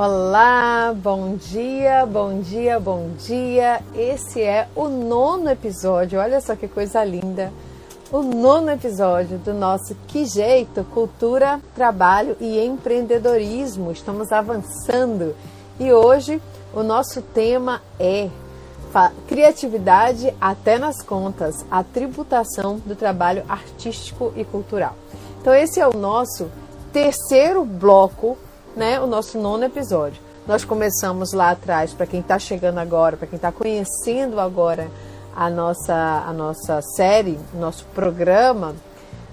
Olá, bom dia, bom dia, bom dia. Esse é o nono episódio, olha só que coisa linda. O nono episódio do nosso Que Jeito, Cultura, Trabalho e Empreendedorismo. Estamos avançando e hoje o nosso tema é criatividade até nas contas, a tributação do trabalho artístico e cultural. Então, esse é o nosso terceiro bloco né, o nosso nono episódio. Nós começamos lá atrás, para quem está chegando agora, para quem está conhecendo agora a nossa, a nossa série, nosso programa,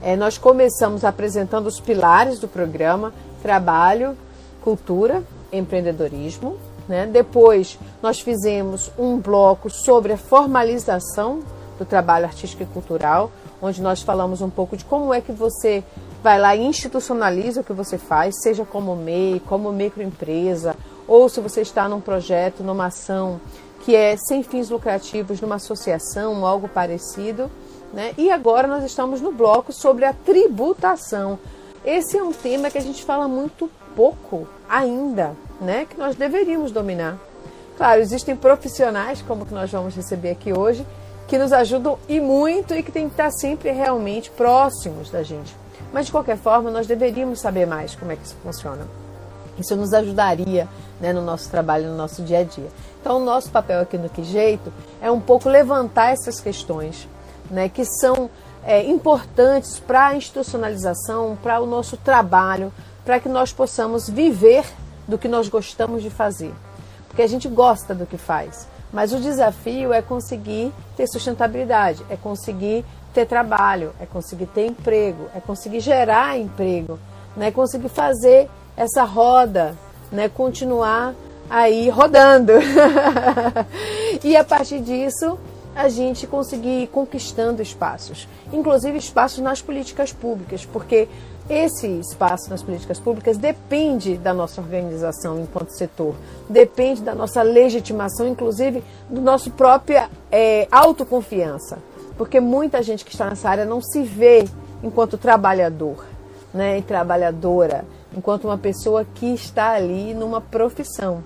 é, nós começamos apresentando os pilares do programa: trabalho, cultura, empreendedorismo. Né? Depois, nós fizemos um bloco sobre a formalização do trabalho artístico e cultural, onde nós falamos um pouco de como é que você vai lá e institucionaliza o que você faz, seja como MEI, como microempresa, ou se você está num projeto, numa ação que é sem fins lucrativos, numa associação, algo parecido. Né? E agora nós estamos no bloco sobre a tributação. Esse é um tema que a gente fala muito pouco ainda, né? que nós deveríamos dominar. Claro, existem profissionais, como que nós vamos receber aqui hoje, que nos ajudam e muito e que tem que estar sempre realmente próximos da gente. Mas de qualquer forma, nós deveríamos saber mais como é que isso funciona. Isso nos ajudaria né, no nosso trabalho, no nosso dia a dia. Então, o nosso papel aqui no Que Jeito é um pouco levantar essas questões né, que são é, importantes para a institucionalização, para o nosso trabalho, para que nós possamos viver do que nós gostamos de fazer. Porque a gente gosta do que faz. Mas o desafio é conseguir ter sustentabilidade, é conseguir ter trabalho, é conseguir ter emprego, é conseguir gerar emprego, né? conseguir fazer essa roda, né? continuar aí rodando. e a partir disso, a gente conseguir ir conquistando espaços, inclusive espaços nas políticas públicas, porque esse espaço nas políticas públicas depende da nossa organização enquanto setor, depende da nossa legitimação, inclusive do nosso própria é, autoconfiança porque muita gente que está nessa área não se vê enquanto trabalhador, né, e trabalhadora, enquanto uma pessoa que está ali numa profissão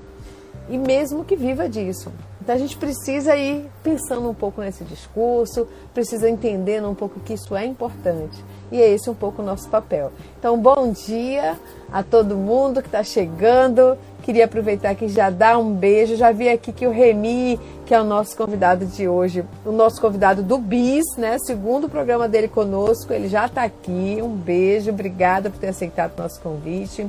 e mesmo que viva disso. Então a gente precisa ir pensando um pouco nesse discurso, precisa entender um pouco que isso é importante. E é esse um pouco o nosso papel. Então, bom dia a todo mundo que está chegando. Queria aproveitar que já dá um beijo. Já vi aqui que o Remy, que é o nosso convidado de hoje, o nosso convidado do BIS, né? Segundo programa dele conosco, ele já está aqui. Um beijo, obrigada por ter aceitado o nosso convite.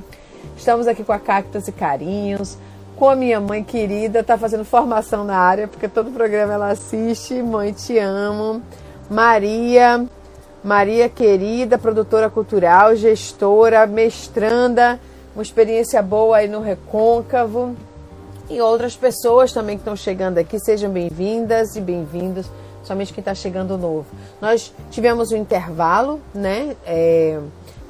Estamos aqui com a Cactus e Carinhos, com a minha mãe querida, está fazendo formação na área, porque todo programa ela assiste. Mãe, te amo. Maria, Maria querida, produtora cultural, gestora, mestranda, uma experiência boa aí no Recôncavo. E outras pessoas também que estão chegando aqui, sejam bem-vindas e bem-vindos, somente quem está chegando novo. Nós tivemos um intervalo, né? É,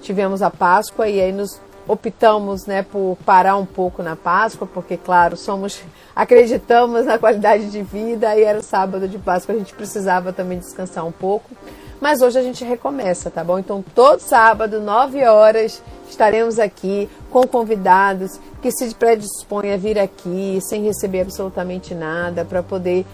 tivemos a Páscoa e aí nos optamos né, por parar um pouco na Páscoa, porque, claro, somos acreditamos na qualidade de vida e era o sábado de Páscoa, a gente precisava também descansar um pouco. Mas hoje a gente recomeça, tá bom? Então, todo sábado, 9 horas, estaremos aqui com convidados que se predispõem a vir aqui sem receber absolutamente nada, para poder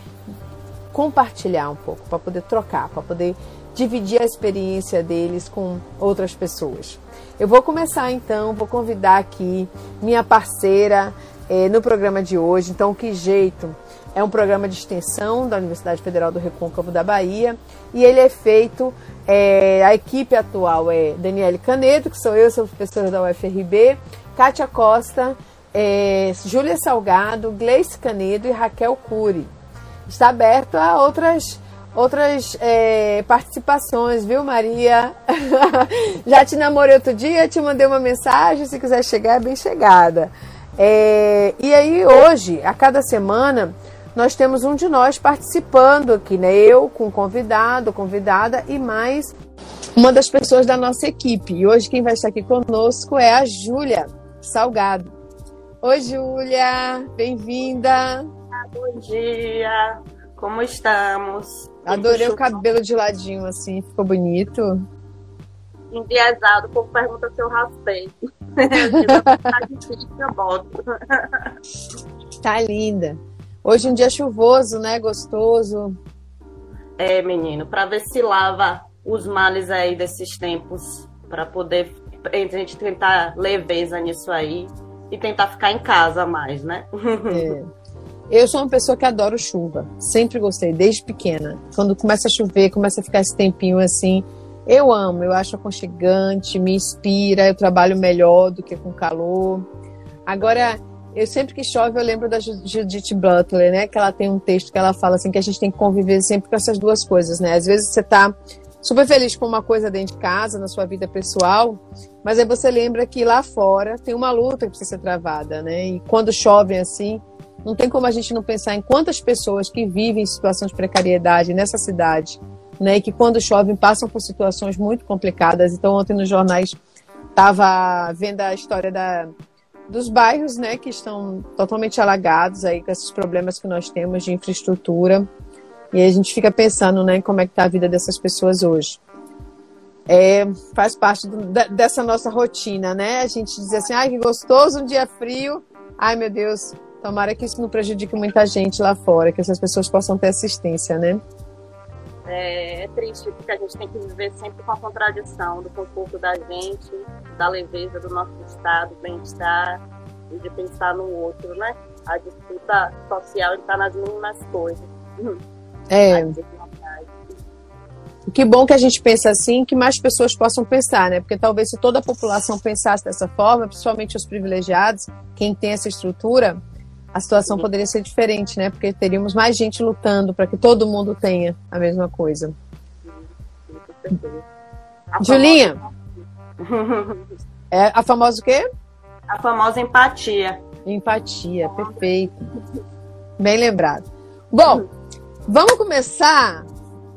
compartilhar um pouco, para poder trocar, para poder dividir a experiência deles com outras pessoas. Eu vou começar então, vou convidar aqui minha parceira eh, no programa de hoje. Então, que jeito? É um programa de extensão da Universidade Federal do Recôncavo da Bahia e ele é feito. É, a equipe atual é Daniele Canedo, que sou eu, sou professora da UFRB, Kátia Costa, é, Júlia Salgado, Gleice Canedo e Raquel Cury. Está aberto a outras outras é, participações, viu, Maria? Já te namorei outro dia, te mandei uma mensagem, se quiser chegar, é bem chegada. É, e aí, hoje, a cada semana, nós temos um de nós participando aqui, né? Eu com convidado, convidada e mais uma das pessoas da nossa equipe. E hoje quem vai estar aqui conosco é a Júlia Salgado. Oi, Júlia, bem-vinda. Bom dia, como estamos? Adorei o cabelo de ladinho, assim, ficou bonito. Enviesado, o povo pergunta se eu raspei. eu boto. Tá linda. Hoje um dia chuvoso, né? Gostoso. É, menino, para ver se lava os males aí desses tempos, para poder a gente tentar leveza nisso aí e tentar ficar em casa mais, né? É. Eu sou uma pessoa que adoro chuva. Sempre gostei, desde pequena. Quando começa a chover, começa a ficar esse tempinho assim. Eu amo, eu acho aconchegante, me inspira, eu trabalho melhor do que com calor. Agora, eu sempre que chove, eu lembro da Judith Butler, né? Que ela tem um texto que ela fala assim que a gente tem que conviver sempre com essas duas coisas, né? Às vezes você tá super feliz com uma coisa dentro de casa, na sua vida pessoal, mas aí você lembra que lá fora tem uma luta que precisa ser travada, né? E quando chove assim, não tem como a gente não pensar em quantas pessoas que vivem em situação de precariedade nessa cidade, né? E que quando chovem passam por situações muito complicadas. Então, ontem nos jornais estava vendo a história da, dos bairros, né? Que estão totalmente alagados aí com esses problemas que nós temos de infraestrutura. E a gente fica pensando, né? Como é que está a vida dessas pessoas hoje. É, faz parte do, dessa nossa rotina, né? A gente diz assim, ai, que gostoso, um dia frio. Ai, meu Deus, Tomara que isso não prejudique muita gente lá fora, que essas pessoas possam ter assistência, né? É, é, triste porque a gente tem que viver sempre com a contradição do conforto da gente, da leveza do nosso estado, bem-estar e de pensar no outro, né? A disputa social está nas mínimas coisas. É. Que bom que a gente pensa assim, que mais pessoas possam pensar, né? Porque talvez se toda a população pensasse dessa forma, principalmente os privilegiados, quem tem essa estrutura, a situação poderia ser diferente, né? Porque teríamos mais gente lutando para que todo mundo tenha a mesma coisa. A Julinha, é a famosa o quê? A famosa empatia. Empatia, perfeito. Bem lembrado. Bom, vamos começar,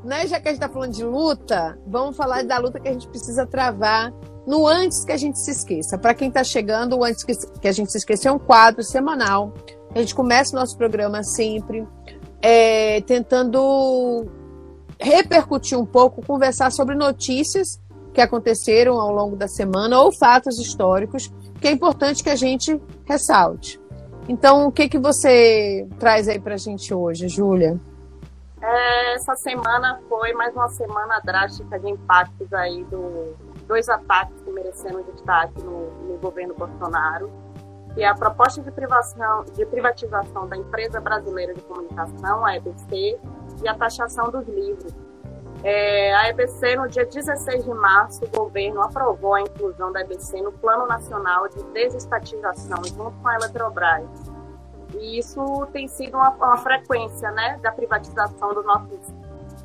né? Já que a gente está falando de luta, vamos falar da luta que a gente precisa travar no Antes que a gente se esqueça. Para quem está chegando, o Antes que a gente se esqueça é um quadro semanal a gente começa o nosso programa sempre é, tentando repercutir um pouco, conversar sobre notícias que aconteceram ao longo da semana ou fatos históricos que é importante que a gente ressalte. Então, o que, que você traz aí para a gente hoje, Júlia? É, essa semana foi mais uma semana drástica de impactos aí do dois ataques que mereceram destaque no, no governo Bolsonaro que a proposta de privatização, de privatização da Empresa Brasileira de Comunicação, a EBC, e a taxação dos livros. É, a EBC, no dia 16 de março, o governo aprovou a inclusão da EBC no Plano Nacional de Desestatização, junto com a Eletrobras. E isso tem sido uma, uma frequência né, da privatização dos nossos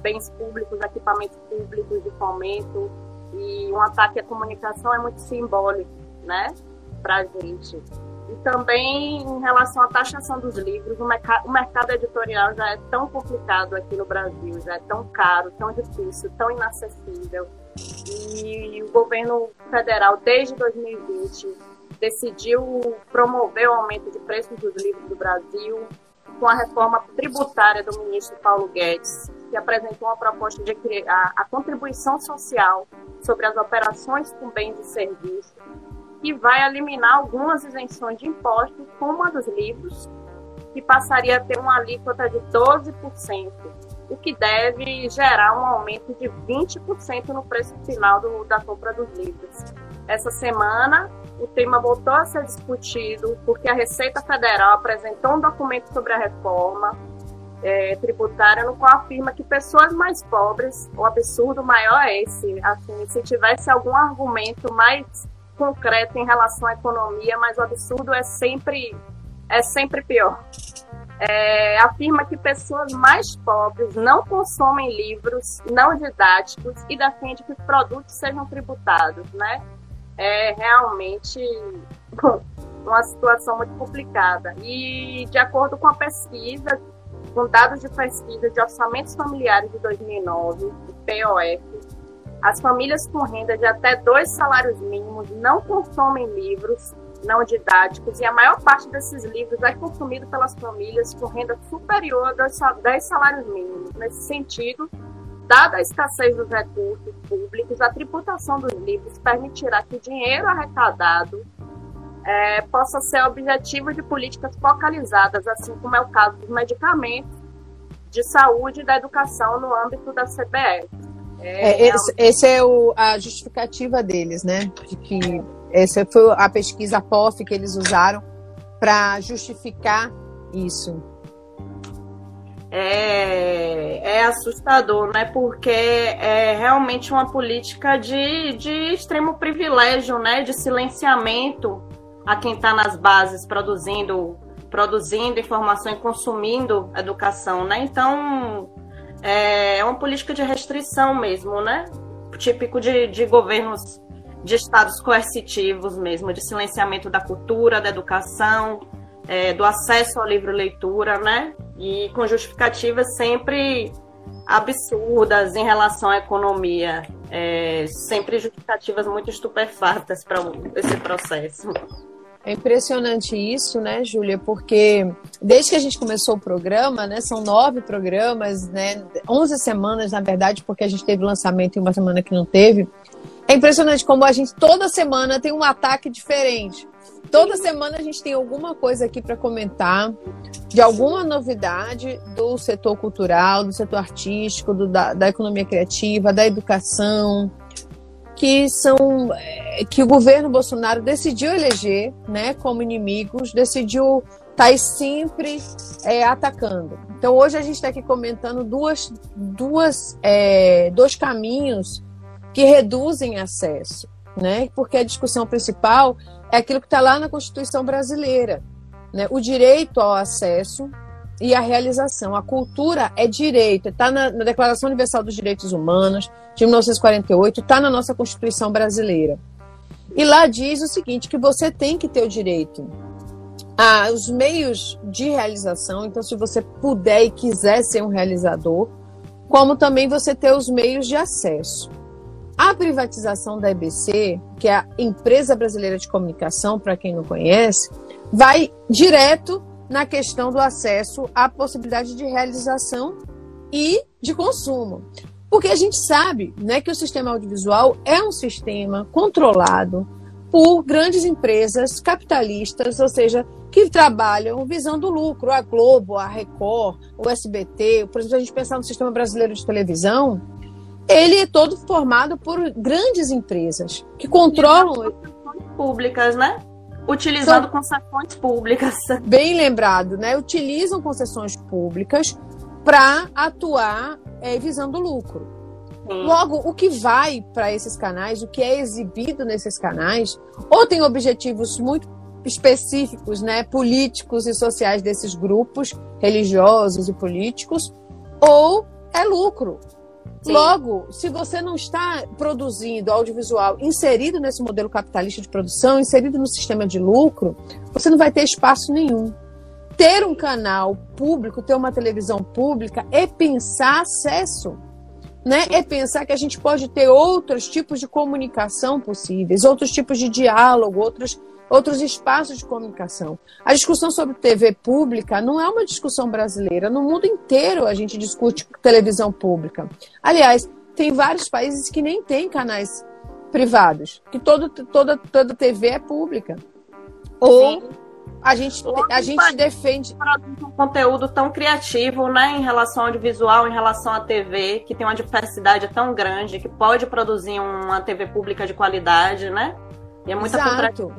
bens públicos, equipamentos públicos de fomento, e um ataque à comunicação é muito simbólico né, para a gente. E também em relação à taxação dos livros, o, mercado, o mercado editorial já é tão complicado aqui no Brasil, já é tão caro, tão difícil, tão inacessível. E o governo federal, desde 2020, decidiu promover o aumento de preços dos livros do Brasil com a reforma tributária do ministro Paulo Guedes, que apresentou uma proposta de criar a contribuição social sobre as operações com bens e serviços que vai eliminar algumas isenções de impostos, como a dos livros, que passaria a ter uma alíquota de 12%, o que deve gerar um aumento de 20% no preço final do, da compra dos livros. Essa semana, o tema voltou a ser discutido porque a Receita Federal apresentou um documento sobre a reforma é, tributária no qual afirma que pessoas mais pobres, o absurdo maior é esse, assim, se tivesse algum argumento mais concreto em relação à economia, mas o absurdo é sempre, é sempre pior. É, afirma que pessoas mais pobres não consomem livros não didáticos e defende que os produtos sejam tributados, né? É realmente uma situação muito complicada. E de acordo com a pesquisa, com dados de pesquisa de orçamentos familiares de 2009, do POF, as famílias com renda de até dois salários mínimos não consomem livros não didáticos e a maior parte desses livros é consumido pelas famílias com renda superior a 10 salários mínimos. Nesse sentido, dada a escassez dos recursos públicos, a tributação dos livros permitirá que o dinheiro arrecadado é, possa ser objetivo de políticas focalizadas, assim como é o caso dos medicamentos de saúde e da educação no âmbito da CBS. É, é, esse, esse, é o, a justificativa deles, né? De que essa foi a pesquisa POF que eles usaram para justificar isso. É, é, assustador, né? Porque é realmente uma política de, de extremo privilégio, né? De silenciamento a quem está nas bases produzindo, produzindo informação e consumindo educação, né? Então é, é uma política de restrição mesmo, né? Típico de, de governos de estados coercitivos mesmo, de silenciamento da cultura, da educação, é, do acesso ao livro-leitura, né? E com justificativas sempre absurdas em relação à economia, é, sempre justificativas muito estupefatas para esse processo. É impressionante isso, né, Júlia? Porque desde que a gente começou o programa, né, são nove programas, né, onze semanas, na verdade, porque a gente teve lançamento em uma semana que não teve. É impressionante como a gente toda semana tem um ataque diferente. Toda semana a gente tem alguma coisa aqui para comentar de alguma novidade do setor cultural, do setor artístico, do, da, da economia criativa, da educação, que são é, que o governo Bolsonaro decidiu eleger, né, como inimigos, decidiu estar tá sempre é, atacando. Então hoje a gente está aqui comentando duas, duas, é, dois caminhos que reduzem acesso, né? Porque a discussão principal é aquilo que está lá na Constituição brasileira, né? O direito ao acesso e a realização. A cultura é direito, está na, na, Declaração Universal dos Direitos Humanos de 1948, está na nossa Constituição brasileira. E lá diz o seguinte: que você tem que ter o direito aos meios de realização. Então, se você puder e quiser ser um realizador, como também você ter os meios de acesso. A privatização da EBC, que é a Empresa Brasileira de Comunicação, para quem não conhece, vai direto na questão do acesso à possibilidade de realização e de consumo. Porque a gente sabe né, que o sistema audiovisual é um sistema controlado por grandes empresas capitalistas, ou seja, que trabalham visando lucro. A Globo, a Record, o SBT, por exemplo, a gente pensar no sistema brasileiro de televisão, ele é todo formado por grandes empresas que controlam. Públicas, né? Utilizando São... concessões públicas. Bem lembrado, né? Utilizam concessões públicas para atuar é, visando lucro. Logo, o que vai para esses canais, o que é exibido nesses canais, ou tem objetivos muito específicos, né, políticos e sociais desses grupos, religiosos e políticos, ou é lucro. Logo, se você não está produzindo audiovisual inserido nesse modelo capitalista de produção, inserido no sistema de lucro, você não vai ter espaço nenhum. Ter um canal público, ter uma televisão pública, é pensar acesso. Né? É pensar que a gente pode ter outros tipos de comunicação possíveis, outros tipos de diálogo, outros outros espaços de comunicação. A discussão sobre TV pública não é uma discussão brasileira. No mundo inteiro a gente discute televisão pública. Aliás, tem vários países que nem têm canais privados, que todo, toda, toda TV é pública. Ou a gente, a gente defende. Um conteúdo tão criativo, né, em relação ao audiovisual, em relação à TV, que tem uma diversidade tão grande, que pode produzir uma TV pública de qualidade, né? E é muita Exato.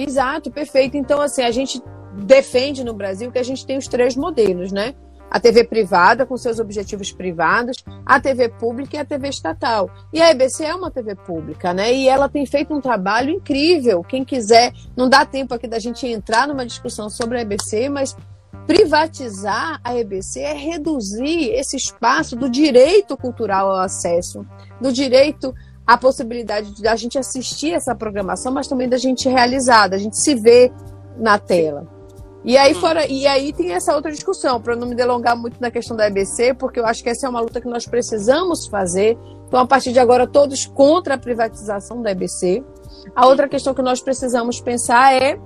Exato, perfeito. Então, assim, a gente defende no Brasil que a gente tem os três modelos, né? A TV privada, com seus objetivos privados, a TV pública e a TV estatal. E a EBC é uma TV pública, né? E ela tem feito um trabalho incrível. Quem quiser, não dá tempo aqui da gente entrar numa discussão sobre a EBC, mas privatizar a EBC é reduzir esse espaço do direito cultural ao acesso, do direito a possibilidade de a gente assistir essa programação, mas também da gente realizar, da gente se ver na tela. E aí, fora, e aí tem essa outra discussão, para não me delongar muito na questão da EBC, porque eu acho que essa é uma luta que nós precisamos fazer. Então, a partir de agora, todos contra a privatização da EBC. A outra questão que nós precisamos pensar é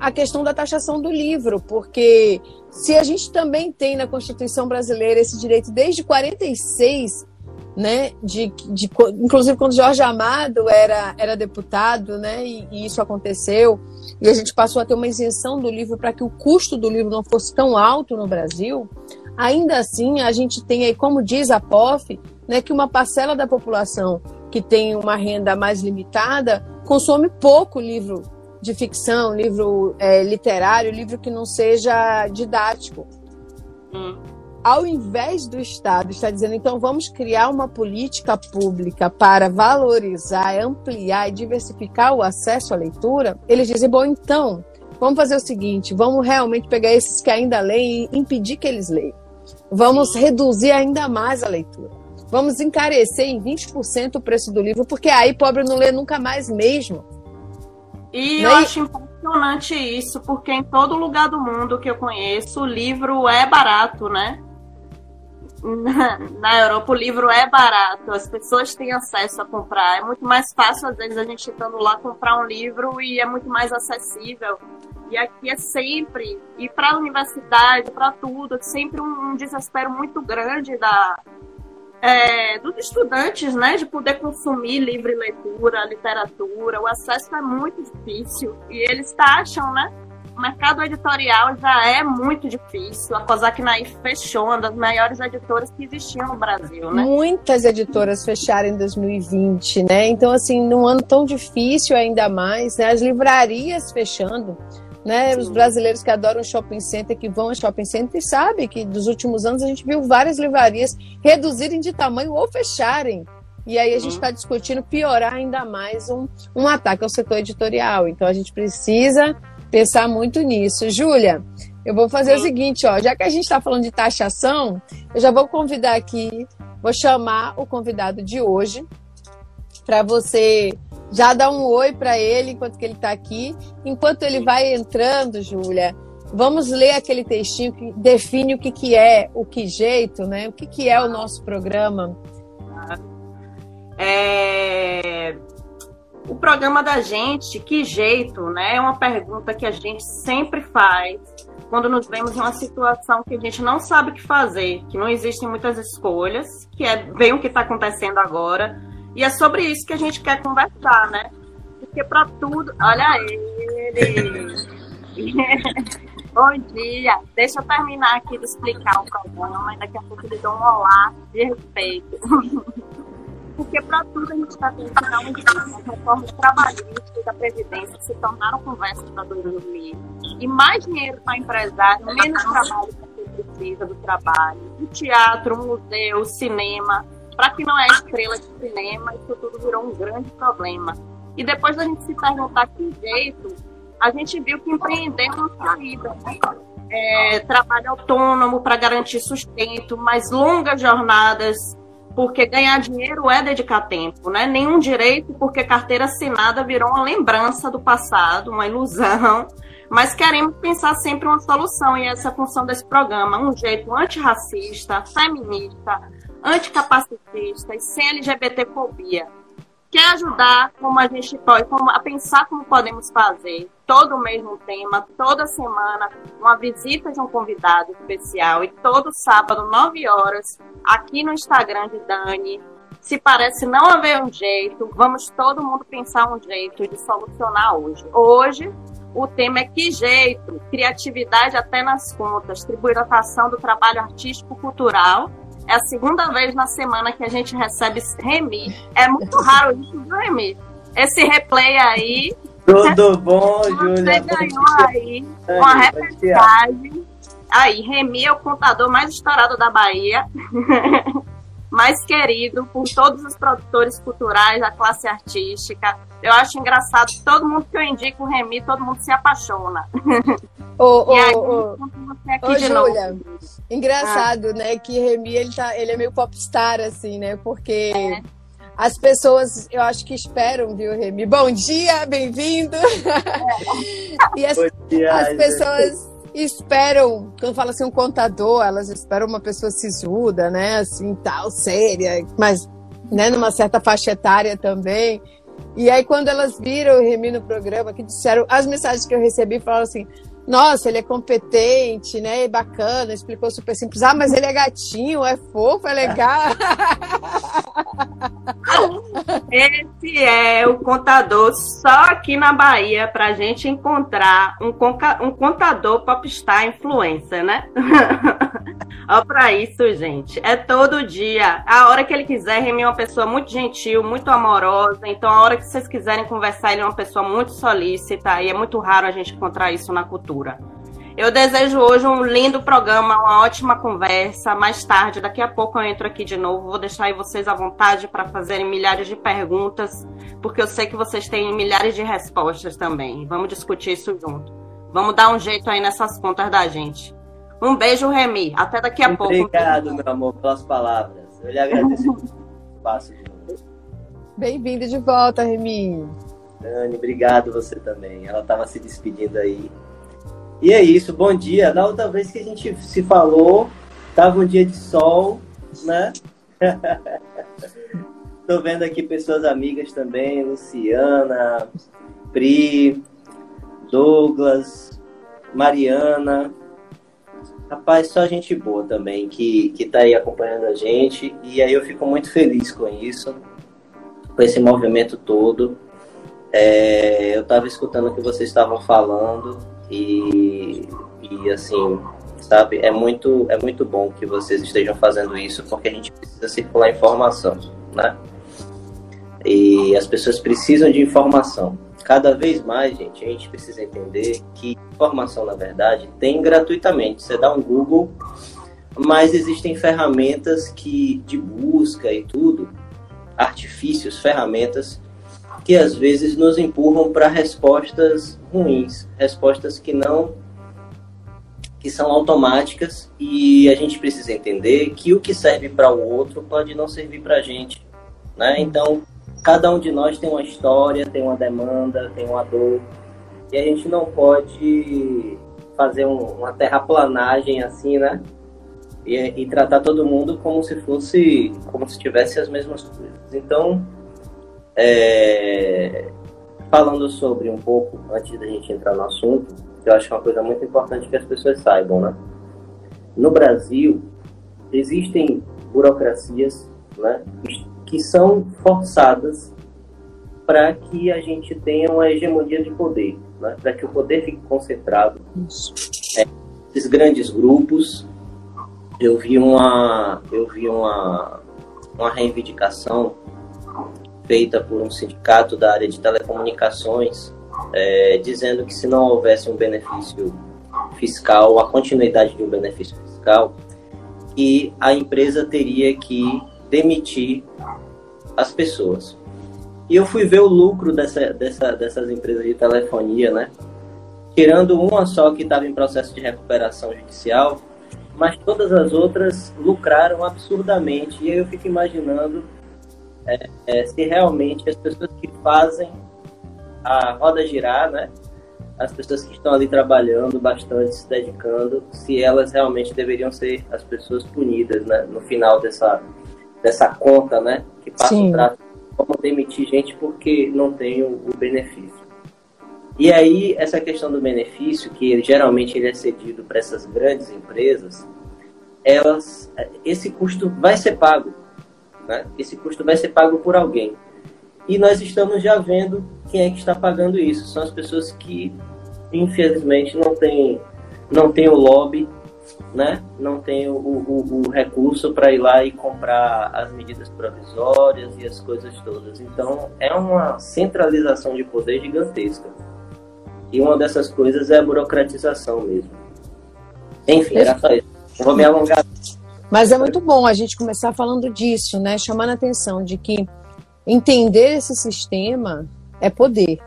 a questão da taxação do livro, porque se a gente também tem na Constituição brasileira esse direito desde 46 né? De, de, inclusive quando Jorge Amado era, era deputado, né? E, e, isso aconteceu e a gente passou a ter uma isenção do livro para que o custo do livro não fosse tão alto no Brasil. Ainda assim, a gente tem aí, como diz a POF, né, que uma parcela da população que tem uma renda mais limitada consome pouco livro de ficção, livro é, literário, livro que não seja didático. Hum ao invés do Estado estar dizendo, então vamos criar uma política pública para valorizar, ampliar e diversificar o acesso à leitura, eles dizem, bom, então, vamos fazer o seguinte, vamos realmente pegar esses que ainda leem e impedir que eles leiam. Vamos reduzir ainda mais a leitura. Vamos encarecer em 20% o preço do livro, porque aí pobre não lê nunca mais mesmo. E eu acho impressionante isso, porque em todo lugar do mundo que eu conheço, o livro é barato, né? na, Europa o livro é barato, as pessoas têm acesso a comprar. É muito mais fácil, às vezes, a gente estando lá comprar um livro e é muito mais acessível. E aqui é sempre, e para a universidade, para tudo, é sempre um, um, desespero muito grande da, é, dos estudantes, né, de poder consumir livre leitura, literatura. O acesso é muito difícil e eles taxam, né, o mercado editorial já é muito difícil. A Cosac Naif fechou, uma das maiores editoras que existiam no Brasil, né? Muitas editoras fecharam em 2020, né? Então, assim, num ano tão difícil ainda mais, né? As livrarias fechando. Né? Os brasileiros que adoram shopping center, que vão a shopping center, sabem que dos últimos anos a gente viu várias livrarias reduzirem de tamanho ou fecharem. E aí a gente está uhum. discutindo piorar ainda mais um, um ataque ao setor editorial. Então a gente precisa pensar muito nisso. Júlia, eu vou fazer Sim. o seguinte, ó, já que a gente está falando de taxação, eu já vou convidar aqui, vou chamar o convidado de hoje para você já dar um oi para ele enquanto que ele está aqui. Enquanto ele vai entrando, Júlia, vamos ler aquele textinho que define o que, que é o que jeito, né? O que, que é o nosso programa. É, o programa da gente, que jeito, né? É uma pergunta que a gente sempre faz quando nos vemos em uma situação que a gente não sabe o que fazer, que não existem muitas escolhas, que é bem o que está acontecendo agora. E é sobre isso que a gente quer conversar, né? Porque para tudo. Olha ele! Bom dia! Deixa eu terminar aqui de explicar o programa e daqui a pouco eu dou um olá de respeito. porque para tudo a gente está tendo que dar um as reformas trabalhistas e da Previdência se tornaram conversas para 2020. E mais dinheiro para empresário, menos trabalho para quem precisa do trabalho. O teatro, o museu, o cinema. Para quem não é estrela de cinema, isso tudo virou um grande problema. E depois da gente se perguntar que jeito, a gente viu que empreender é uma saída. É, trabalho autônomo para garantir sustento, mais longas jornadas porque ganhar dinheiro é dedicar tempo, né? Nenhum direito, porque carteira assinada virou uma lembrança do passado, uma ilusão. Mas queremos pensar sempre uma solução, e essa é a função desse programa, um jeito antirracista, feminista, anticapacitista e sem LGBTfobia quer ajudar como a gente pode, como, a pensar como podemos fazer todo o mesmo tema, toda semana, uma visita de um convidado especial e todo sábado, 9 horas, aqui no Instagram de Dani. Se parece não haver um jeito, vamos todo mundo pensar um jeito de solucionar hoje. Hoje, o tema é que jeito, criatividade até nas contas, tributação do trabalho artístico-cultural é a segunda vez na semana que a gente recebe Remi. É muito raro isso, viu, Remi? Esse replay aí. Tudo bom, Júlia? Você ganhou aí uma reportagem. Aí, Remi é o contador mais estourado da Bahia. mais querido por todos os produtores culturais da classe artística. Eu acho engraçado, todo mundo que eu indico o Remi, todo mundo se apaixona. Ô, ô, aí, ô, ô Júlia, engraçado, ah. né, que Remi, ele, tá, ele é meio popstar, assim, né, porque... É. As pessoas, eu acho que esperam, viu, Remi? Bom dia, bem-vindo! E as, dia, as pessoas esperam, quando fala assim um contador, elas esperam uma pessoa sisuda, né, assim, tal, séria, mas, né, numa certa faixa etária também. E aí, quando elas viram o Remi no programa, que disseram, as mensagens que eu recebi falaram assim, nossa, ele é competente, né? É bacana, explicou super simples. Ah, mas ele é gatinho, é fofo, é legal. Esse é o contador só aqui na Bahia para a gente encontrar um, um contador popstar influencer, né? Olha para isso, gente. É todo dia. A hora que ele quiser, Remy é uma pessoa muito gentil, muito amorosa. Então, a hora que vocês quiserem conversar, ele é uma pessoa muito solícita. E é muito raro a gente encontrar isso na cultura. Eu desejo hoje um lindo programa, uma ótima conversa. Mais tarde, daqui a pouco eu entro aqui de novo. Vou deixar aí vocês à vontade para fazerem milhares de perguntas, porque eu sei que vocês têm milhares de respostas também. Vamos discutir isso junto. Vamos dar um jeito aí nessas contas da gente. Um beijo, Remy. Até daqui a Obrigado, pouco. Obrigado, meu amor, pelas palavras. Eu lhe agradeço o espaço. Bem-vindo de volta, Remy. Dani, obrigado você também. Ela estava se despedindo aí. E é isso, bom dia. Na outra vez que a gente se falou, tava um dia de sol, né? Tô vendo aqui pessoas amigas também, Luciana, Pri, Douglas, Mariana. Rapaz, só gente boa também que, que tá aí acompanhando a gente. E aí eu fico muito feliz com isso, com esse movimento todo. É, eu estava escutando o que vocês estavam falando e, e assim, sabe, é muito, é muito bom que vocês estejam fazendo isso, porque a gente precisa circular informação, né? E as pessoas precisam de informação. Cada vez mais, gente, a gente precisa entender que informação, na verdade, tem gratuitamente. Você dá um Google, mas existem ferramentas que de busca e tudo, artifícios, ferramentas que às vezes nos empurram para respostas ruins, respostas que não que são automáticas e a gente precisa entender que o que serve para o outro pode não servir para a gente, né? Então cada um de nós tem uma história, tem uma demanda, tem uma dor e a gente não pode fazer um, uma terraplanagem assim, né? E, e tratar todo mundo como se fosse como se tivesse as mesmas coisas. Então é, falando sobre um pouco, antes da gente entrar no assunto, eu acho que é uma coisa muito importante que as pessoas saibam, né? No Brasil, existem burocracias né, que são forçadas para que a gente tenha uma hegemonia de poder, né? para que o poder fique concentrado. É, esses grandes grupos, eu vi uma, eu vi uma, uma reivindicação feita por um sindicato da área de telecomunicações, é, dizendo que se não houvesse um benefício fiscal, a continuidade de um benefício fiscal, que a empresa teria que demitir as pessoas. E eu fui ver o lucro dessa, dessa, dessas empresas de telefonia, né? Tirando uma só que estava em processo de recuperação judicial, mas todas as outras lucraram absurdamente. E aí eu fico imaginando é, é, se realmente as pessoas que fazem a roda girar, né? As pessoas que estão ali trabalhando bastante, se dedicando, se elas realmente deveriam ser as pessoas punidas, né? No final dessa, dessa conta, né? Que passa Sim. o trato, como demitir gente porque não tem o, o benefício. E aí, essa questão do benefício, que geralmente ele é cedido para essas grandes empresas, elas, esse custo vai ser pago né? Esse custo vai ser pago por alguém. E nós estamos já vendo quem é que está pagando isso. São as pessoas que, infelizmente, não têm não tem o lobby, né? não tem o, o, o recurso para ir lá e comprar as medidas provisórias e as coisas todas. Então, é uma centralização de poder gigantesca. E uma dessas coisas é a burocratização mesmo. Enfim, era só isso. Não vou me alongar mas é muito bom a gente começar falando disso, né? Chamando a atenção de que entender esse sistema é poder,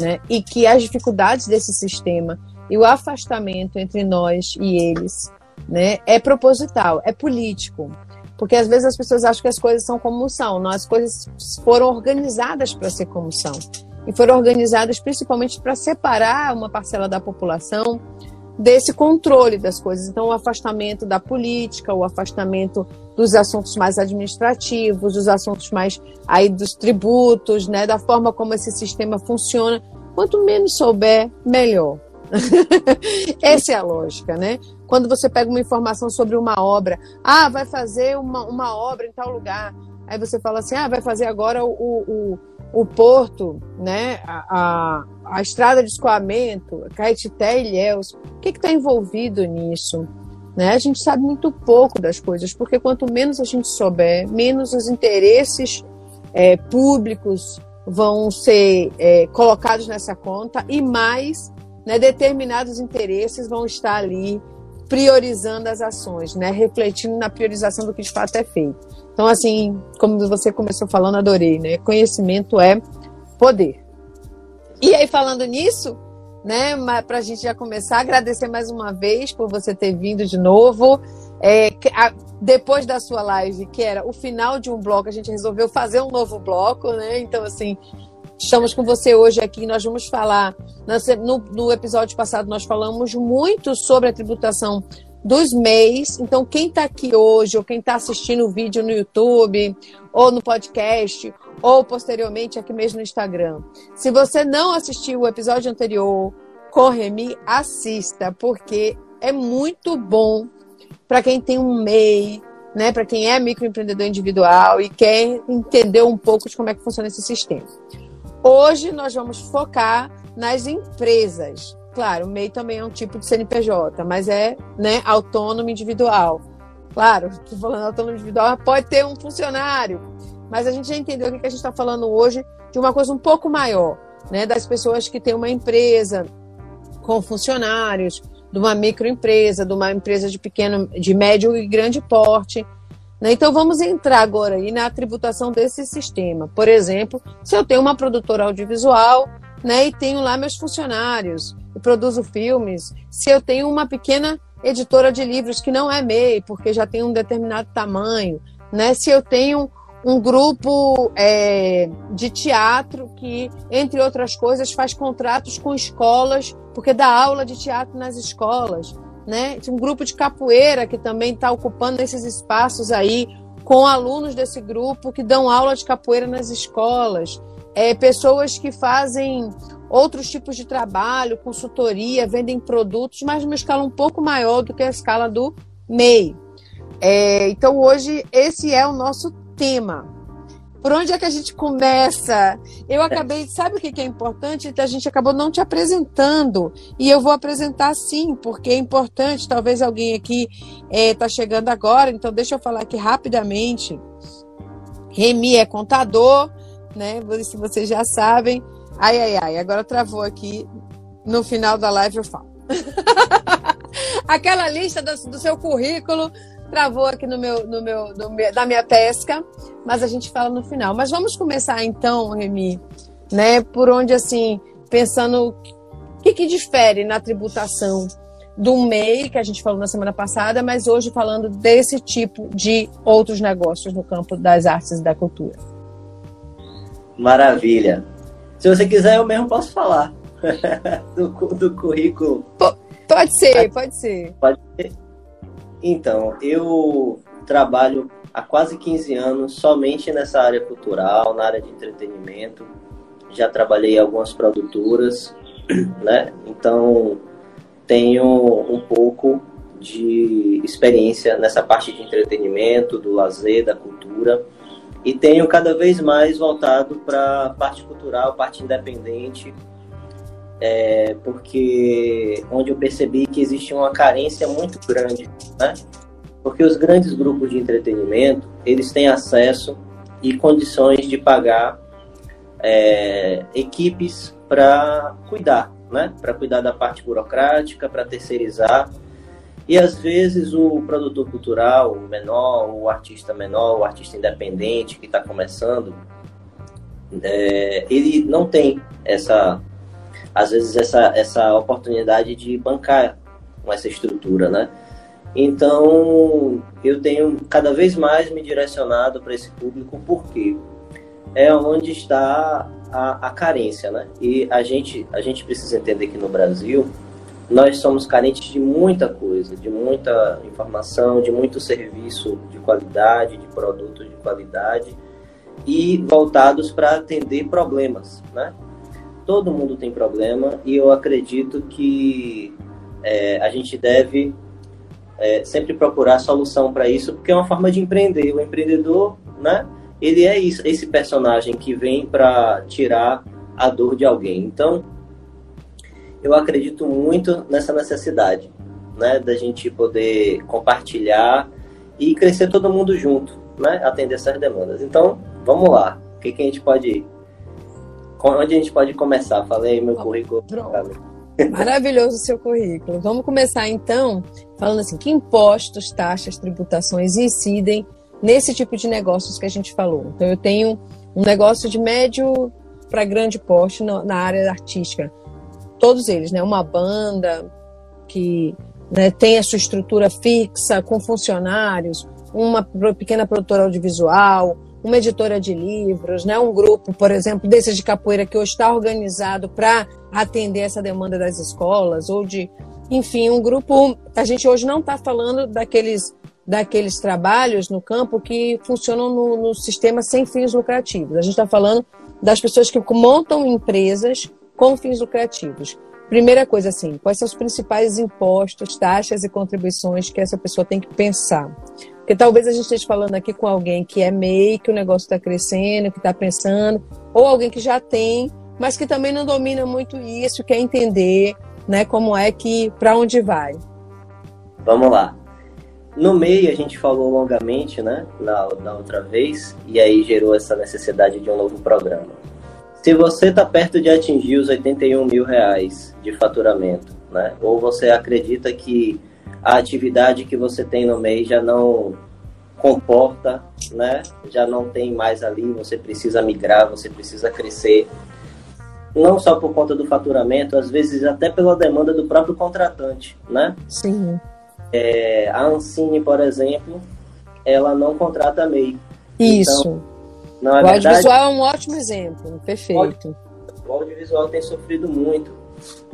né? E que as dificuldades desse sistema e o afastamento entre nós e eles, né, é proposital, é político. Porque às vezes as pessoas acham que as coisas são como são, não, as coisas foram organizadas para ser como são. E foram organizadas principalmente para separar uma parcela da população desse controle das coisas. Então, o afastamento da política, o afastamento dos assuntos mais administrativos, dos assuntos mais aí dos tributos, né, da forma como esse sistema funciona. Quanto menos souber, melhor. Essa é a lógica, né? Quando você pega uma informação sobre uma obra, ah, vai fazer uma, uma obra em tal lugar. Aí você fala assim, ah, vai fazer agora o, o, o porto, né? A, a, a, estrada de escoamento, Caetité e Ilhéus. O que está envolvido nisso? Né? A gente sabe muito pouco das coisas, porque quanto menos a gente souber, menos os interesses é, públicos vão ser é, colocados nessa conta e mais né, determinados interesses vão estar ali priorizando as ações, né, refletindo na priorização do que de fato é feito. Então, assim, como você começou falando, adorei, né? Conhecimento é poder. E aí, falando nisso, né, para a gente já começar, agradecer mais uma vez por você ter vindo de novo. É, a, depois da sua live, que era o final de um bloco, a gente resolveu fazer um novo bloco, né? Então, assim, estamos com você hoje aqui. Nós vamos falar. No, no episódio passado, nós falamos muito sobre a tributação dos MEIs. Então, quem está aqui hoje, ou quem está assistindo o vídeo no YouTube, ou no podcast, ou posteriormente aqui mesmo no Instagram. Se você não assistiu o episódio anterior com Remy, assista, porque é muito bom para quem tem um MEI, né, para quem é microempreendedor individual e quer entender um pouco de como é que funciona esse sistema. Hoje nós vamos focar nas empresas. Claro, o MEI também é um tipo de CNPJ, mas é né, autônomo individual. Claro, estou falando autônomo individual, pode ter um funcionário, mas a gente já entendeu que a gente está falando hoje de uma coisa um pouco maior, né? Das pessoas que têm uma empresa com funcionários, de uma microempresa, de uma empresa de pequeno, de médio e grande porte. Né? Então vamos entrar agora aí na tributação desse sistema. Por exemplo, se eu tenho uma produtora audiovisual né, e tenho lá meus funcionários, produzo filmes, se eu tenho uma pequena editora de livros que não é MEI, porque já tem um determinado tamanho, né? se eu tenho um grupo é, de teatro que, entre outras coisas, faz contratos com escolas, porque dá aula de teatro nas escolas. Né? Um grupo de capoeira que também está ocupando esses espaços aí, com alunos desse grupo que dão aula de capoeira nas escolas. É, pessoas que fazem outros tipos de trabalho, consultoria, vendem produtos, mas numa escala um pouco maior do que a escala do MEI. É, então, hoje, esse é o nosso tema. Por onde é que a gente começa? Eu acabei, sabe o que é importante? A gente acabou não te apresentando. E eu vou apresentar sim, porque é importante. Talvez alguém aqui está é, chegando agora, então deixa eu falar aqui rapidamente. Remy é contador, né? Se vocês já sabem. Ai, ai, ai, agora travou aqui. No final da live eu falo. Aquela lista do, do seu currículo travou aqui no meu, no meu, no meu, da minha pesca, mas a gente fala no final. Mas vamos começar então, Remy, né? Por onde assim, pensando o que, que difere na tributação do MEI, que a gente falou na semana passada, mas hoje falando desse tipo de outros negócios no campo das artes e da cultura. Maravilha. Se você quiser, eu mesmo posso falar do, do currículo. Pode ser, pode ser. Pode ser. Então, eu trabalho há quase 15 anos somente nessa área cultural, na área de entretenimento. Já trabalhei em algumas produtoras, né? Então, tenho um pouco de experiência nessa parte de entretenimento, do lazer, da cultura. E tenho cada vez mais voltado para a parte cultural, parte independente, é, porque onde eu percebi que existe uma carência muito grande, né? Porque os grandes grupos de entretenimento eles têm acesso e condições de pagar é, equipes para cuidar, né? Para cuidar da parte burocrática, para terceirizar. E às vezes o produtor cultural, menor, o artista menor, o artista independente que está começando, é, ele não tem essa às vezes essa, essa oportunidade de bancar com essa estrutura, né? Então, eu tenho cada vez mais me direcionado para esse público, porque é onde está a, a, carência, né? E a gente, a gente precisa entender que no Brasil nós somos carentes de muita coisa, de muita informação, de muito serviço de qualidade, de produtos de qualidade e voltados para atender problemas, né? todo mundo tem problema e eu acredito que é, a gente deve é, sempre procurar solução para isso, porque é uma forma de empreender. O empreendedor, né, ele é isso, esse personagem que vem para tirar a dor de alguém. Então, eu acredito muito nessa necessidade, né, da gente poder compartilhar e crescer todo mundo junto, né, atender essas demandas. Então, vamos lá. O que, que a gente pode onde a gente pode começar? Falei meu currículo. Maravilhoso o seu currículo. Vamos começar então falando assim: que impostos, taxas, tributações incidem nesse tipo de negócios que a gente falou? Então, eu tenho um negócio de médio para grande porte na área artística. Todos eles, né? Uma banda que né, tem a sua estrutura fixa, com funcionários, uma pequena produtora audiovisual, uma editora de livros, né, um grupo, por exemplo, desses de capoeira que hoje está organizado para atender essa demanda das escolas, ou de, enfim, um grupo. A gente hoje não está falando daqueles, daqueles trabalhos no campo que funcionam no, no sistema sem fins lucrativos. A gente está falando das pessoas que montam empresas com fins lucrativos. Primeira coisa, assim, quais são os principais impostos, taxas e contribuições que essa pessoa tem que pensar? Porque talvez a gente esteja falando aqui com alguém que é MEI, que o negócio está crescendo, que está pensando, ou alguém que já tem, mas que também não domina muito isso, quer entender né, como é que, para onde vai. Vamos lá. No MEI a gente falou longamente, né, na, na outra vez, e aí gerou essa necessidade de um novo programa. Se você está perto de atingir os 81 mil reais de faturamento, né, ou você acredita que a atividade que você tem no mês já não comporta, né? Já não tem mais ali, você precisa migrar, você precisa crescer. Não só por conta do faturamento, às vezes até pela demanda do próprio contratante, né? Sim. É, a Ancine, por exemplo, ela não contrata MEI. Isso. Então, não é o verdade? audiovisual é um ótimo exemplo, perfeito. O audiovisual tem sofrido muito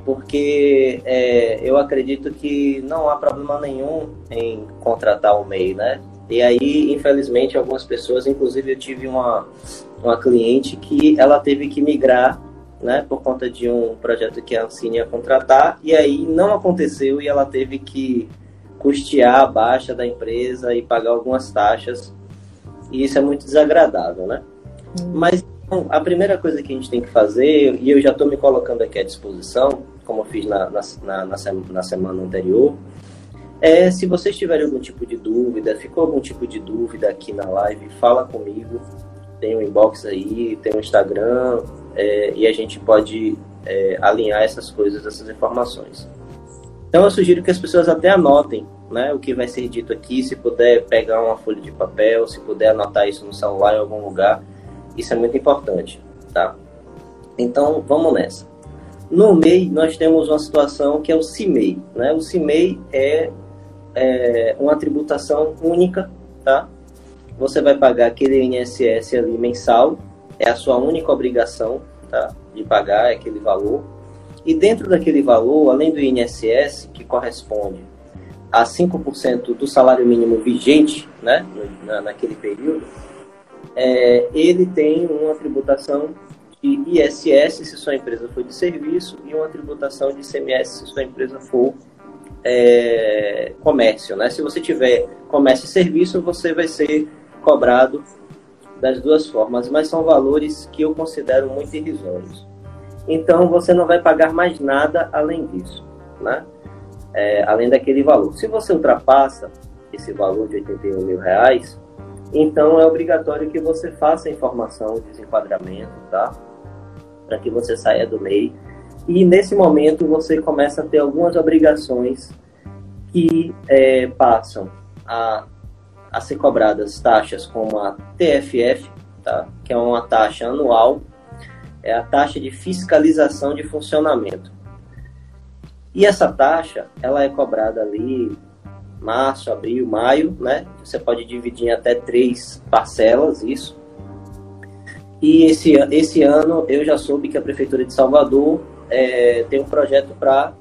porque é, eu acredito que não há problema nenhum em contratar o MEI, né? E aí, infelizmente, algumas pessoas, inclusive eu tive uma, uma cliente que ela teve que migrar, né, por conta de um projeto que a Ancine ia contratar, e aí não aconteceu e ela teve que custear a baixa da empresa e pagar algumas taxas, e isso é muito desagradável, né? Hum. Mas então, a primeira coisa que a gente tem que fazer, e eu já estou me colocando aqui à disposição, como eu fiz na, na, na, na semana anterior, é se vocês tiverem algum tipo de dúvida, ficou algum tipo de dúvida aqui na live, fala comigo. Tem um inbox aí, tem um Instagram, é, e a gente pode é, alinhar essas coisas, essas informações. Então eu sugiro que as pessoas até anotem né, o que vai ser dito aqui, se puder pegar uma folha de papel, se puder anotar isso no celular em algum lugar, isso é muito importante, tá? Então, vamos nessa. No MEI, nós temos uma situação que é o CIMEI, né? O CIMEI é, é uma tributação única, tá? Você vai pagar aquele INSS ali mensal, é a sua única obrigação, tá? De pagar aquele valor. E dentro daquele valor, além do INSS, que corresponde a 5% do salário mínimo vigente, né? Na, naquele período, é, ele tem uma tributação de ISS se sua empresa for de serviço e uma tributação de ICMS se sua empresa for é, comércio. Né? Se você tiver comércio e serviço, você vai ser cobrado das duas formas, mas são valores que eu considero muito irrisórios. Então você não vai pagar mais nada além disso, né? É, além daquele valor. Se você ultrapassa esse valor de 81 mil reais, então é obrigatório que você faça a informação de desenquadramento, tá? Para que você saia do MEI. E nesse momento você começa a ter algumas obrigações que é, passam a, a ser cobradas taxas como a TFF, tá? que é uma taxa anual, é a taxa de fiscalização de funcionamento. E essa taxa, ela é cobrada ali março, abril, maio, né? Você pode dividir em até três parcelas isso. E esse, esse ano eu já soube que a Prefeitura de Salvador é, tem um projeto para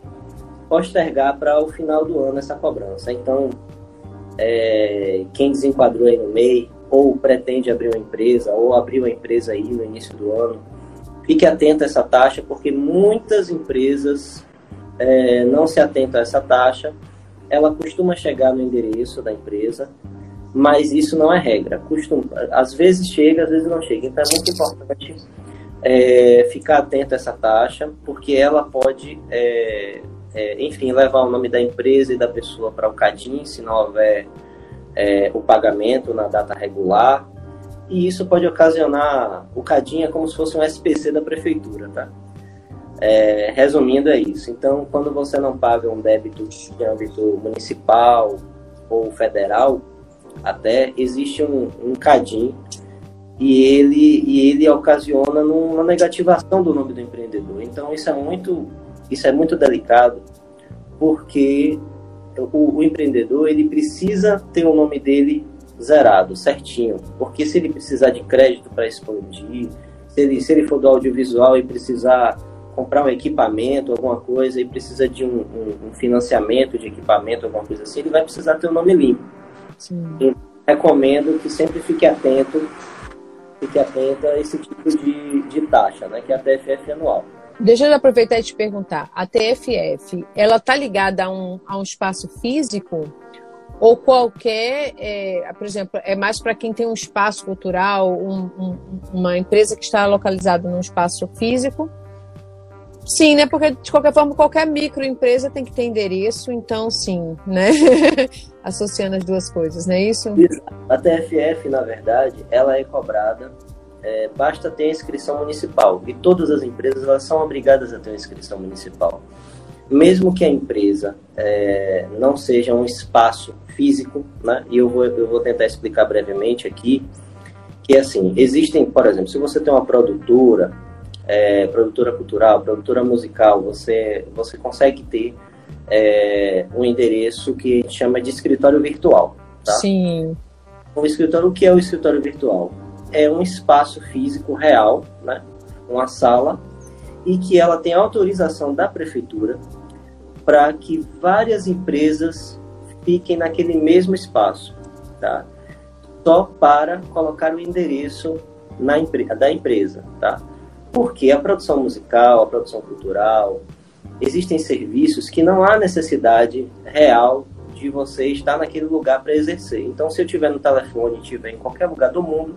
postergar para o final do ano essa cobrança. Então, é, quem desenquadrou aí no MEI, ou pretende abrir uma empresa, ou abriu uma empresa aí no início do ano, fique atento a essa taxa, porque muitas empresas é, não se atentam a essa taxa ela costuma chegar no endereço da empresa mas isso não é regra. Costuma, às vezes chega, às vezes não chega. Então é muito importante é, ficar atento a essa taxa, porque ela pode, é, é, enfim, levar o nome da empresa e da pessoa para o CADIM, se não houver é, o pagamento na data regular. E isso pode ocasionar o CADIM é como se fosse um SPC da prefeitura, tá? É, resumindo, é isso. Então, quando você não paga um débito de âmbito municipal ou federal, até existe um, um CADIM e ele, e ele ocasiona uma negativação do nome do empreendedor. Então, isso é muito, isso é muito delicado, porque o, o empreendedor ele precisa ter o nome dele zerado, certinho. Porque se ele precisar de crédito para expandir, se ele, se ele for do audiovisual e precisar comprar um equipamento, alguma coisa, e precisa de um, um, um financiamento de equipamento, alguma coisa assim, ele vai precisar ter o um nome limpo. Então, recomendo que sempre fique atento, fique atento a esse tipo de, de taxa, né, que é a TFF anual. Deixa eu aproveitar e te perguntar, a TFF, ela está ligada a um, a um espaço físico ou qualquer, é, por exemplo, é mais para quem tem um espaço cultural, um, um, uma empresa que está localizada num espaço físico, Sim, né? Porque de qualquer forma, qualquer microempresa tem que ter endereço, então sim, né? Associando as duas coisas, não é isso? A TFF, na verdade, ela é cobrada, é, basta ter a inscrição municipal. E todas as empresas elas são obrigadas a ter inscrição municipal. Mesmo que a empresa é, não seja um espaço físico, né? E eu vou, eu vou tentar explicar brevemente aqui, que assim, existem, por exemplo, se você tem uma produtora é, produtora cultural, produtora musical, você, você consegue ter é, um endereço que a gente chama de escritório virtual. Tá? Sim. O escritório, o que é o escritório virtual? É um espaço físico real, né? uma sala, e que ela tem autorização da prefeitura para que várias empresas fiquem naquele mesmo espaço, tá? Só para colocar o endereço na da empresa, tá? Porque a produção musical, a produção cultural, existem serviços que não há necessidade real de você estar naquele lugar para exercer. Então, se eu estiver no telefone estiver em qualquer lugar do mundo,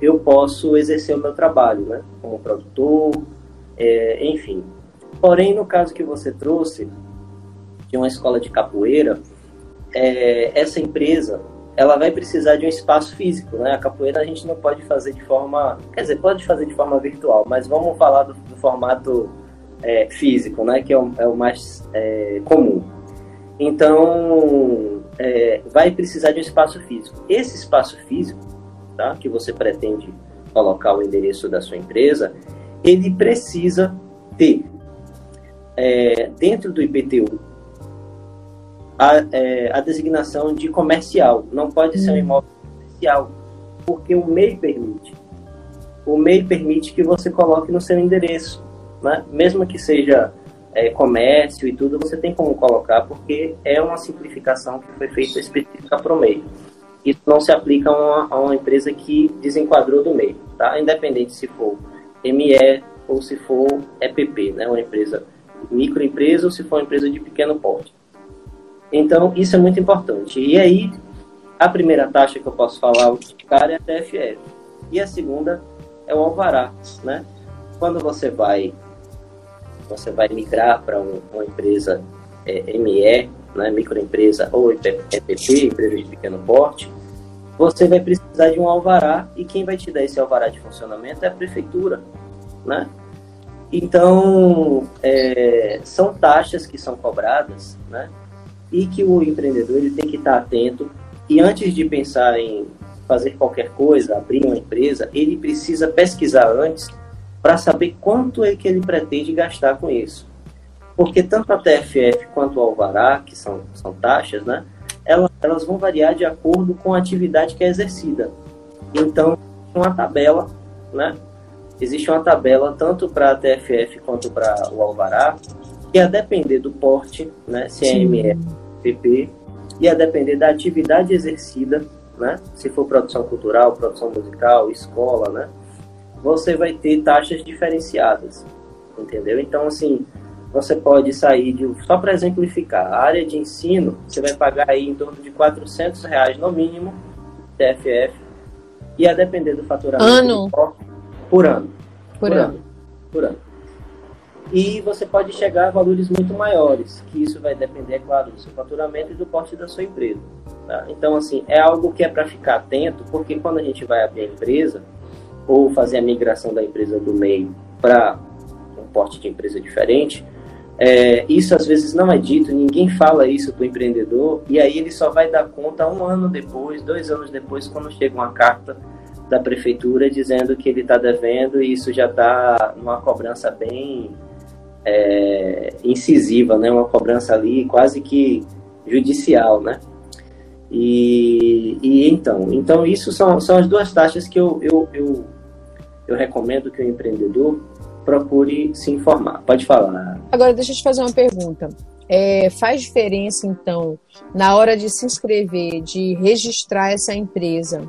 eu posso exercer o meu trabalho, né? Como produtor, é, enfim. Porém, no caso que você trouxe de uma escola de capoeira, é, essa empresa ela vai precisar de um espaço físico, né? A capoeira a gente não pode fazer de forma, quer dizer, pode fazer de forma virtual, mas vamos falar do, do formato é, físico, né? Que é o, é o mais é, comum. Então, é, vai precisar de um espaço físico. Esse espaço físico, tá? Que você pretende colocar o endereço da sua empresa, ele precisa ter é, dentro do IPTU a, é, a designação de comercial. Não pode ser um hum. imóvel comercial, porque o MEI permite. O MEI permite que você coloque no seu endereço. Né? Mesmo que seja é, comércio e tudo, você tem como colocar, porque é uma simplificação que foi feita específica para o MEI. Isso não se aplica a uma, a uma empresa que desenquadrou do MEI, tá? independente se for ME ou se for EPP, né? uma empresa microempresa ou se for uma empresa de pequeno porte. Então, isso é muito importante. E aí, a primeira taxa que eu posso falar, o cara é a TFF. E a segunda é o alvará, né? Quando você vai você vai migrar para um, uma empresa é, ME, né, microempresa ou EPP, empresa de pequeno porte, você vai precisar de um alvará e quem vai te dar esse alvará de funcionamento é a prefeitura, né? Então, é, são taxas que são cobradas, né? E que o empreendedor ele tem que estar atento e antes de pensar em fazer qualquer coisa, abrir uma empresa, ele precisa pesquisar antes para saber quanto é que ele pretende gastar com isso. Porque tanto a TFF quanto o Alvará, que são, são taxas, né, elas, elas vão variar de acordo com a atividade que é exercida. Então, uma tabela, né, existe uma tabela tanto para a TFF quanto para o Alvará, que a depender do porte, né, se é ME, PP, e a depender da atividade exercida, né, se for produção cultural, produção musical, escola, né, você vai ter taxas diferenciadas, entendeu? Então, assim, você pode sair de, só para exemplificar, a área de ensino, você vai pagar aí em torno de 400 reais no mínimo TFF, e a depender do faturamento ano. por ano. Por, por ano. ano. Por ano. E você pode chegar a valores muito maiores, que isso vai depender, claro, do seu faturamento e do porte da sua empresa. Tá? Então, assim, é algo que é para ficar atento, porque quando a gente vai abrir a empresa, ou fazer a migração da empresa do MEI para um porte de empresa diferente, é, isso às vezes não é dito, ninguém fala isso para o empreendedor, e aí ele só vai dar conta um ano depois, dois anos depois, quando chega uma carta da prefeitura dizendo que ele está devendo e isso já está numa cobrança bem é, incisiva, né? uma cobrança ali quase que judicial, né? E, e então, então isso são, são as duas taxas que eu, eu, eu, eu recomendo que o empreendedor procure se informar. Pode falar. Agora, deixa eu te fazer uma pergunta. É, faz diferença, então, na hora de se inscrever, de registrar essa empresa?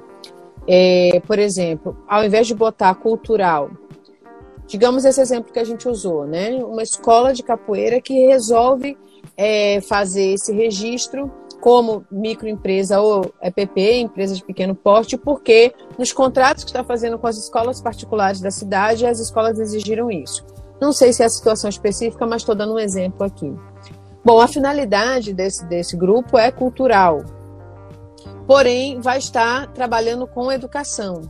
É, por exemplo, ao invés de botar cultural, digamos esse exemplo que a gente usou, né? Uma escola de capoeira que resolve é, fazer esse registro como microempresa ou EPP, empresa de pequeno porte, porque nos contratos que está fazendo com as escolas particulares da cidade, as escolas exigiram isso. Não sei se é a situação específica, mas estou dando um exemplo aqui. Bom, a finalidade desse, desse grupo é cultural, porém vai estar trabalhando com educação.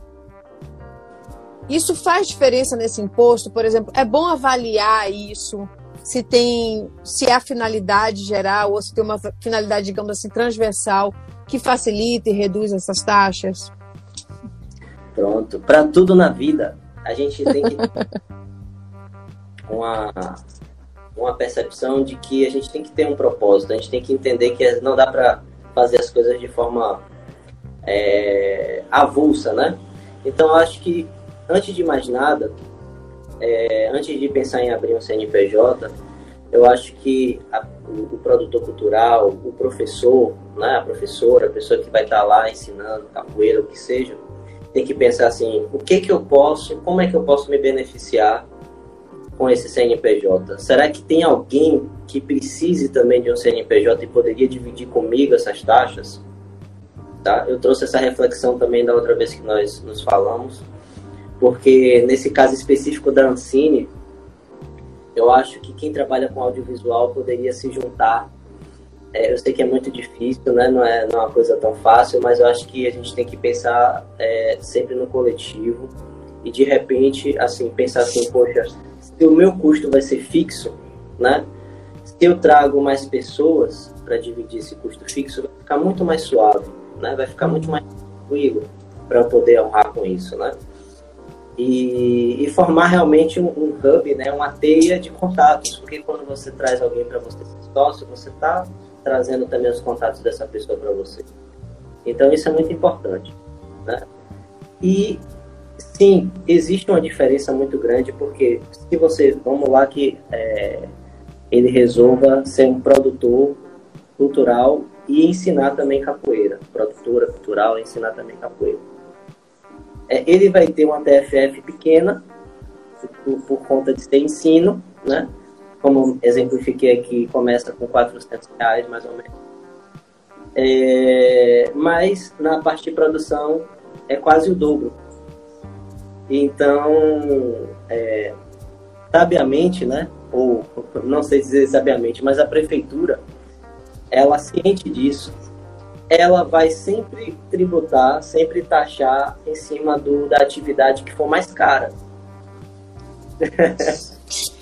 Isso faz diferença nesse imposto, por exemplo, é bom avaliar isso se tem, se é a finalidade geral ou se tem uma finalidade, digamos assim, transversal que facilita e reduz essas taxas? Pronto. Para tudo na vida, a gente tem que uma uma percepção de que a gente tem que ter um propósito, a gente tem que entender que não dá para fazer as coisas de forma é, avulsa, né? Então, acho que antes de mais nada, é, antes de pensar em abrir um CNPJ, eu acho que a, o, o, produtor cultural, o professor, né, a professora, a pessoa que vai estar lá ensinando capoeira, o que seja, tem que pensar assim, o que que eu posso, como é que eu posso me beneficiar com esse CNPJ? Será que tem alguém que precise também de um CNPJ e poderia dividir comigo essas taxas? Tá? Eu trouxe essa reflexão também da outra vez que nós nos falamos porque nesse caso específico da Ancine, eu acho que quem trabalha com audiovisual poderia se juntar. É, eu sei que é muito difícil, né? não, é, não é uma coisa tão fácil, mas eu acho que a gente tem que pensar é, sempre no coletivo e de repente, assim, pensar assim, poxa, se o meu custo vai ser fixo, né? Se eu trago mais pessoas para dividir esse custo fixo, vai ficar muito mais suave, né? Vai ficar muito mais tranquilo para eu poder honrar com isso, né? E, e formar realmente um, um, hub, né, uma teia de contatos, porque quando você traz alguém para você ser sócio, você está trazendo também os contatos dessa pessoa para você. Então isso é muito importante. Né? E sim, existe uma diferença muito grande, porque se você, vamos lá que é, ele resolva ser um produtor cultural e ensinar também capoeira, produtora cultural ensinar também capoeira ele vai ter uma TFF pequena, por, por, conta de ser ensino, né? Como exemplifiquei aqui, começa com 400 reais, mais ou menos. É, mas na parte de produção é quase o dobro. Então, é, sabiamente, né? Ou não sei dizer sabiamente, mas a prefeitura, ela ciente disso, ela vai sempre tributar, sempre taxar em cima do, da atividade que for mais cara.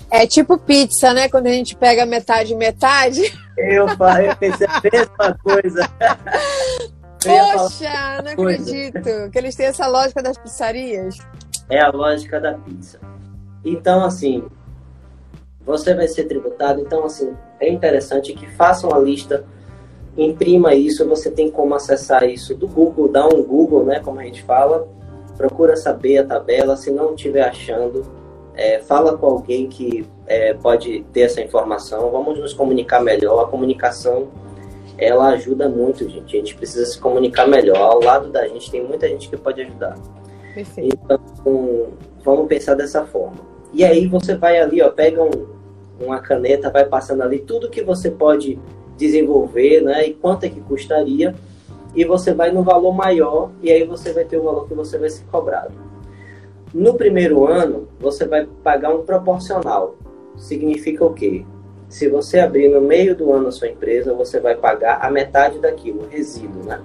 É tipo pizza, né? Quando a gente pega metade metade. Eu, eu pensei a mesma coisa. Poxa, não acredito que eles têm essa lógica das pizzarias. É a lógica da pizza. Então, assim, você vai ser tributado. Então, assim, é interessante que façam a lista imprima isso, você tem como acessar isso do Google, dá um Google, né, como a gente fala, procura saber a tabela, se não estiver achando, é, fala com alguém que é, pode ter essa informação, vamos nos comunicar melhor, a comunicação ela ajuda muito, gente, a gente precisa se comunicar melhor, ao lado da gente tem muita gente que pode ajudar. Perfeito. Então, vamos pensar dessa forma. E aí você vai ali, ó, pega um, uma caneta, vai passando ali tudo que você pode desenvolver, né, e quanto é que custaria. e você vai no valor maior e aí você vai ter o valor que você vai ser cobrado. No primeiro ano, você vai pagar um proporcional. Significa o quê? Se você abrir no meio do ano a sua empresa, você vai pagar a metade daquilo, resíduo, né?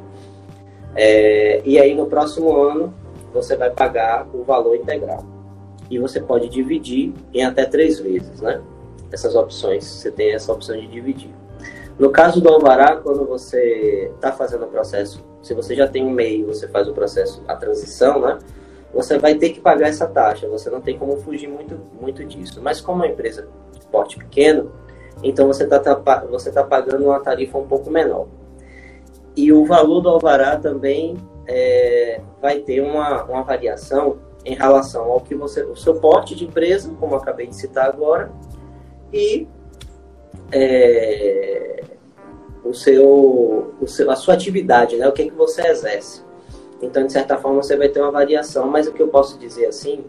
É, e aí no próximo ano, você vai pagar o valor integral. E você pode dividir em até três vezes, né? Essas opções, você tem essa opção de dividir. No caso do alvará, quando você está fazendo o processo, se você já tem um MEI, você faz o processo, a transição, né? Você vai ter que pagar essa taxa, você não tem como fugir muito, muito disso. Mas como é uma empresa de porte pequeno, então você está tá, você tá pagando uma tarifa um pouco menor. E o valor do alvará também é, vai ter uma, uma variação em relação ao que você, o seu porte de empresa, como acabei de citar agora, e é, o seu, o seu, a sua atividade, né? o que, é que você exerce. Então, de certa forma, você vai ter uma variação, mas o que eu posso dizer assim,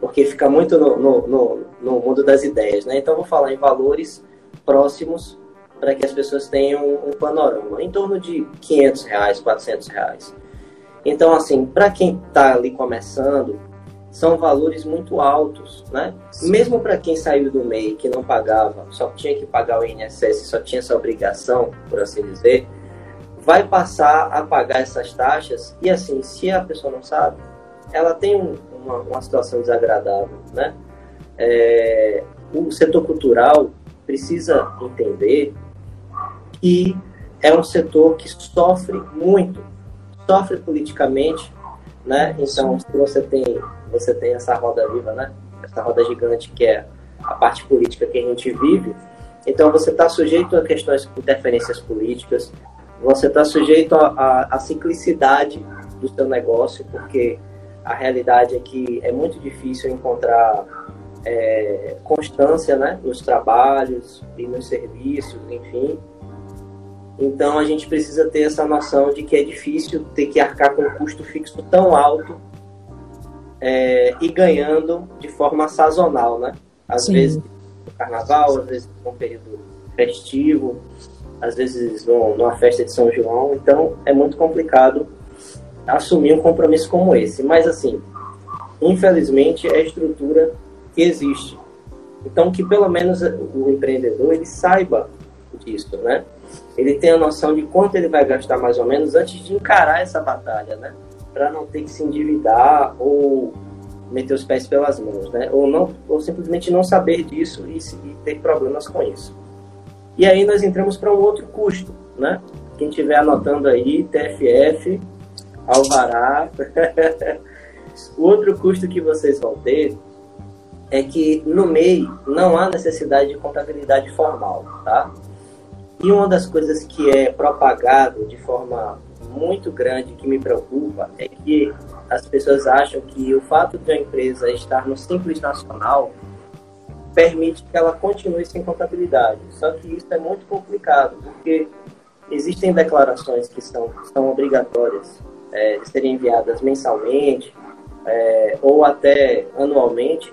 porque fica muito no, no, no, no mundo das ideias, né? Então, vou falar em valores próximos para que as pessoas tenham um panorama, em torno de 500 reais, 400 reais. Então, assim, para quem está ali começando, são valores muito altos, né? Sim. Mesmo para quem saiu do MEI, que não pagava, só tinha que pagar o INSS, só tinha essa obrigação, por assim dizer, vai passar a pagar essas taxas e assim, se a pessoa não sabe, ela tem um, uma, uma, situação desagradável, né? É, o setor cultural precisa entender que é um setor que sofre muito, sofre politicamente, né? Então, se você tem você tem essa roda viva, né? Essa roda gigante que é a parte política que a gente vive. Então você está sujeito a questões de interferências políticas, você está sujeito à ciclicidade do seu negócio, porque a realidade é que é muito difícil encontrar é, constância né, nos trabalhos e nos serviços, enfim. Então a gente precisa ter essa noção de que é difícil ter que arcar com um custo fixo tão alto é, e ganhando de forma sazonal, né? Às Sim. vezes no carnaval, às vezes num período festivo, às vezes numa festa de São João. Então é muito complicado assumir um compromisso como esse. Mas assim, infelizmente é a estrutura que existe. Então que pelo menos o empreendedor ele saiba disso, né? Ele tem a noção de quanto ele vai gastar mais ou menos antes de encarar essa batalha, né? Para não ter que se endividar ou meter os pés pelas mãos, né? Ou não, ou simplesmente não saber disso e, e ter problemas com isso. E aí nós entramos para um outro custo, né? Quem estiver anotando aí, TFF, Alvará. o outro custo que vocês vão ter é que no MEI não há necessidade de contabilidade formal, tá? E uma das coisas que é propagado de forma muito grande que me preocupa é que as pessoas acham que o fato de a empresa estar no Simples Nacional permite que ela continue sem contabilidade. Só que isso é muito complicado, porque existem declarações que são, são obrigatórias é, de serem enviadas mensalmente é, ou até anualmente,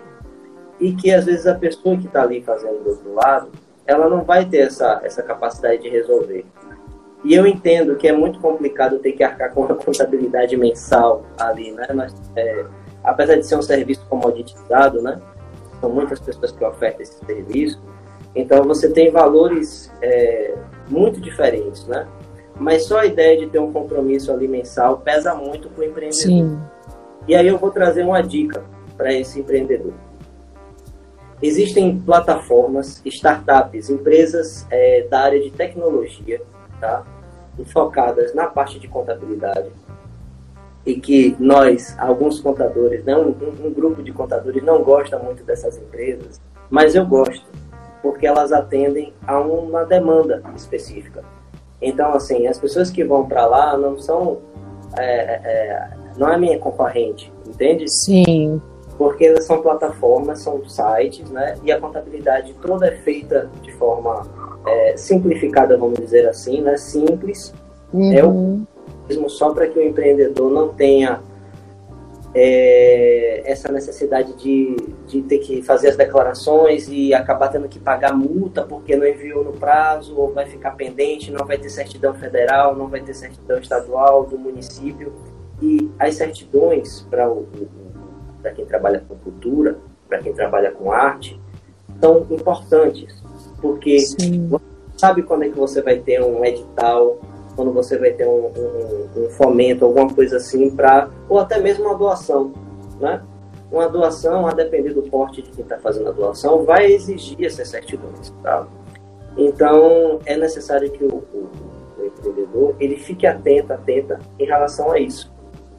e que às vezes a pessoa que está ali fazendo do outro lado, ela não vai ter essa, essa capacidade de resolver. E eu entendo que é muito complicado ter que arcar com a contabilidade mensal ali, né? Mas, é, apesar de ser um serviço comoditizado, né? São muitas pessoas que ofertam esse serviço. Então você tem valores é, muito diferentes, né? Mas só a ideia de ter um compromisso ali mensal pesa muito para o empreendedor. Sim. E aí eu vou trazer uma dica para esse empreendedor. Existem plataformas, startups, empresas é, da área de tecnologia tá? focadas na parte de contabilidade e que nós, alguns contadores, né, um, um, grupo de contadores não gosta muito dessas empresas, mas eu gosto, porque elas atendem a uma demanda específica. Então, assim, as pessoas que vão para lá não são, é, é, não é minha concorrente, entende? Sim. Porque elas são plataformas, são sites, né, e a contabilidade toda é feita de forma é, simplificada, vamos dizer assim, né? simples, uhum. é o mesmo só para que o empreendedor não tenha é, essa necessidade de, de ter que fazer as declarações e acabar tendo que pagar multa porque não enviou no prazo, ou vai ficar pendente, não vai ter certidão federal, não vai ter certidão estadual do município. E as certidões para quem trabalha com cultura, para quem trabalha com arte, são importantes, porque Sim. você sabe quando é que você vai ter um edital, quando você vai ter um, um, um fomento, alguma coisa assim, para ou até mesmo uma doação, né? Uma doação, a depender do porte de quem está fazendo a doação, vai exigir essas certidões, tá? Então, é necessário que o, o, o empreendedor ele fique atento, atenta em relação a isso.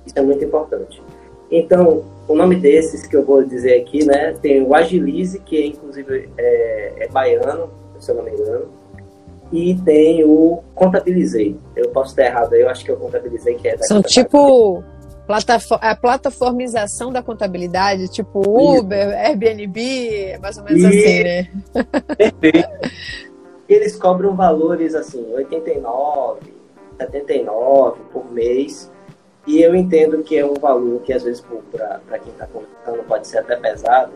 Isso é muito importante. Então, o nome desses que eu vou dizer aqui, né, tem o Agilize, que inclusive é, é baiano, se eu não me engano, e tem o Contabilizei. Eu posso estar errado aí, eu acho que é o Contabilizei que é da São tipo a plataformização da contabilidade, tipo Uber, Isso. Airbnb, é mais ou menos e... assim, né? Perfeito. Eles cobram valores assim, 89, 79 por mês e eu entendo que é um valor que às vezes para quem está contando pode ser até pesado,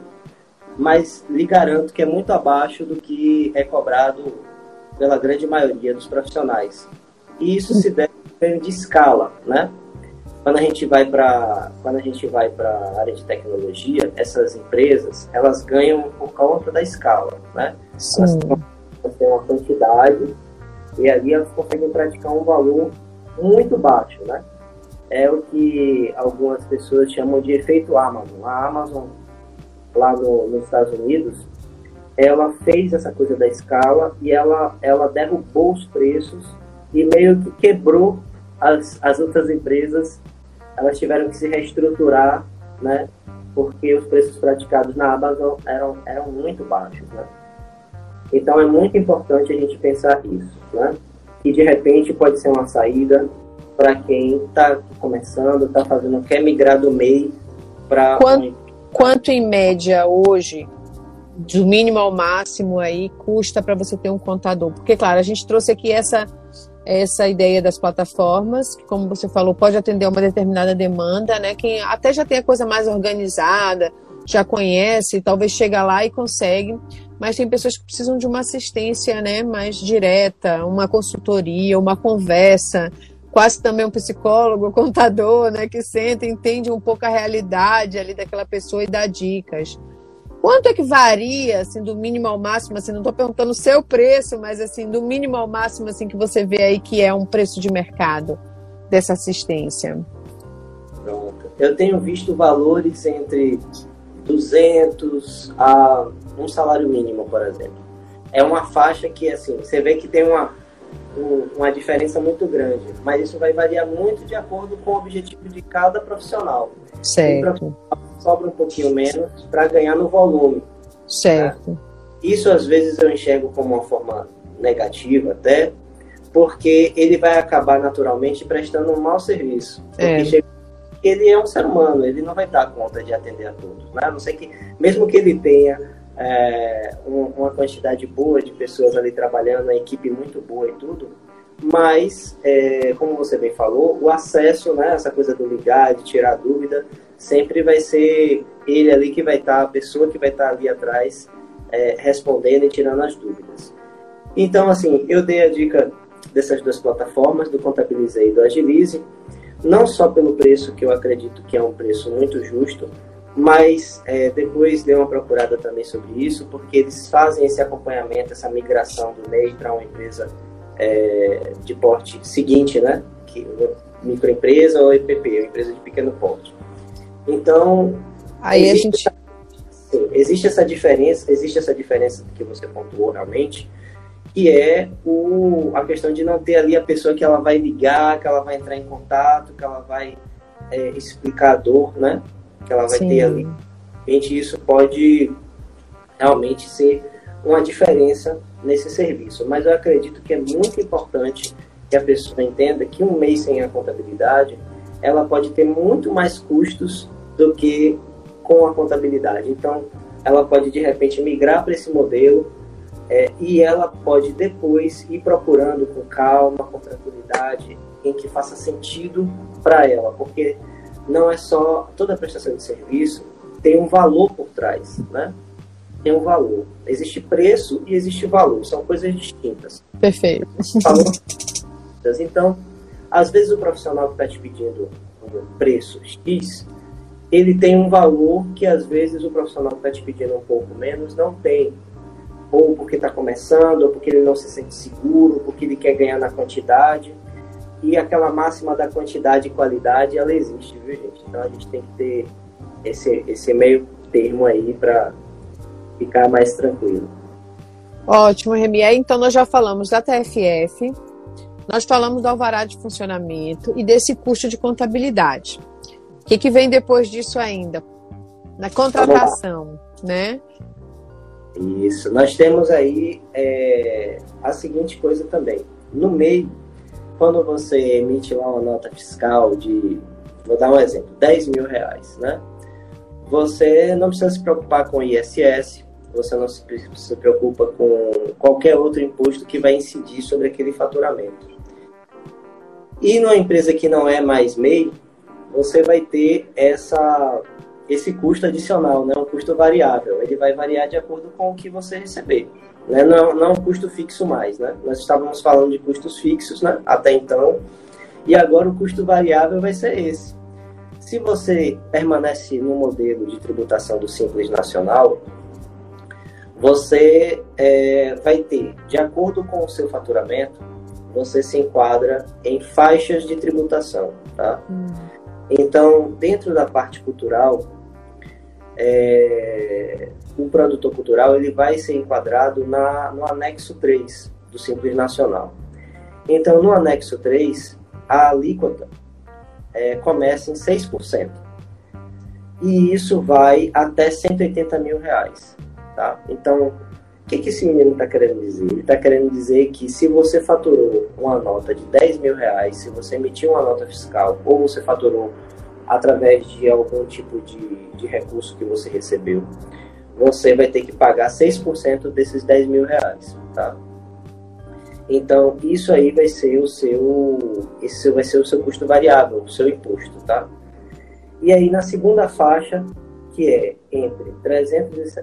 mas lhe garanto que é muito abaixo do que é cobrado pela grande maioria dos profissionais. E isso se deve de escala, né? Quando a gente vai para quando a gente vai para a área de tecnologia, essas empresas elas ganham por conta da escala, né? Elas, elas têm uma quantidade e ali elas conseguem praticar um valor muito baixo, né? É o que algumas pessoas chamam de efeito Amazon. A Amazon, lá no, nos Estados Unidos, ela fez essa coisa da escala e ela, ela derrubou os preços e meio que quebrou as, as outras empresas. Elas tiveram que se reestruturar, né? Porque os preços praticados na Amazon eram, eram muito baixos, né? Então é muito importante a gente pensar isso, né? E de repente pode ser uma saída para quem está começando, está fazendo, quer migrar do MEI para. Quanto, quanto em média hoje, do mínimo ao máximo aí, custa para você ter um contador? Porque, claro, a gente trouxe aqui essa, essa ideia das plataformas, que, como você falou, pode atender uma determinada demanda, né? Quem até já tem a coisa mais organizada, já conhece, talvez chega lá e consegue, mas tem pessoas que precisam de uma assistência né, mais direta, uma consultoria, uma conversa, quase também um psicólogo, contador, né, que senta, entende um pouco a realidade ali daquela pessoa e dá dicas. Quanto é que varia, assim, do mínimo ao máximo, assim, não estou perguntando o seu preço, mas, assim, do mínimo ao máximo, assim, que você vê aí que é um preço de mercado dessa assistência? Pronto. Eu tenho visto valores entre 200 a um salário mínimo, por exemplo. É uma faixa que, assim, você vê que tem uma, uma diferença muito grande, mas isso vai variar muito de acordo com o objetivo de cada profissional. Certo. Sobra um pouquinho menos para ganhar no volume. Certo. Né? Isso às vezes eu enxergo como uma forma negativa até, porque ele vai acabar naturalmente prestando um mau serviço. É. ele é um ser humano, ele não vai dar conta de atender a todos. Né? A não sei que, mesmo que ele tenha é, uma quantidade boa de pessoas ali trabalhando, a equipe muito boa e tudo, mas, é, como você bem falou, o acesso, né, essa coisa do ligar, de tirar dúvida, sempre vai ser ele ali que vai estar, tá, a pessoa que vai estar tá ali atrás, é, respondendo e tirando as dúvidas. Então, assim, eu dei a dica dessas duas plataformas, do Contabilize e do Agilize, não só pelo preço, que eu acredito que é um preço muito justo, mas é, depois dei uma procurada também sobre isso, porque eles fazem esse acompanhamento, essa migração do MEI para uma empresa é, de porte seguinte, né? Que, microempresa ou EPP, empresa de pequeno porte. Então, Aí existe, a gente... sim, existe essa diferença, existe essa diferença que você pontuou realmente, que é o, a questão de não ter ali a pessoa que ela vai ligar, que ela vai entrar em contato, que ela vai é, explicar a dor, né? Que ela vai Sim. ter ali. Gente, isso pode realmente ser uma diferença nesse serviço. Mas eu acredito que é muito importante que a pessoa entenda que um mês sem a contabilidade, ela pode ter muito mais custos do que com a contabilidade. Então, ela pode de repente migrar para esse modelo é, e ela pode depois ir procurando com calma, com tranquilidade, em que faça sentido para ela, porque não é só toda prestação de serviço tem um valor por trás, né? Tem um valor. Existe preço e existe valor, são coisas distintas. Perfeito. Valor. Então, às vezes o profissional que está te pedindo um preço X, ele tem um valor que às vezes o profissional que está te pedindo um pouco menos não tem. Ou porque está começando, ou porque ele não se sente seguro, porque ele quer ganhar na quantidade. E aquela máxima da quantidade e qualidade, ela existe, viu, gente? Então a gente tem que ter esse, esse meio termo aí para ficar mais tranquilo. Ótimo, Remy. Então nós já falamos da TFF, nós falamos do alvará de funcionamento e desse custo de contabilidade. O que, que vem depois disso ainda? Na contratação, né? Isso. Nós temos aí é, a seguinte coisa também. No meio, quando você emite lá uma nota fiscal de, vou dar um exemplo, 10 mil reais, né? Você não precisa se preocupar com ISS, você não se, se preocupa com qualquer outro imposto que vai incidir sobre aquele faturamento. E numa empresa que não é mais MEI, você vai ter essa, esse custo adicional, né? um custo variável. Ele vai variar de acordo com o que você receber. Né? Não, não é um custo fixo mais. Né? Nós estávamos falando de custos fixos né? até então, e agora o custo variável vai ser esse. Se você permanece no modelo de tributação do Simples Nacional, você é, vai ter, de acordo com o seu faturamento, você se enquadra em faixas de tributação, tá? Hum. Então, dentro da parte cultural, é, o produtor cultural ele vai ser enquadrado na, no anexo 3 do Simples Nacional. Então, no anexo 3, a alíquota é, começa em 6%. E isso vai até 180 mil reais. Tá? Então, o que, que esse menino está querendo dizer? Ele está querendo dizer que se você faturou uma nota de 10 mil reais, se você emitiu uma nota fiscal ou você faturou através de algum tipo de, de recurso que você recebeu, você vai ter que pagar 6% desses 10 mil reais. Tá? Então, isso aí vai ser o seu, esse vai ser o seu custo variável, o seu imposto, tá? E aí, na segunda faixa, que é entre, 300,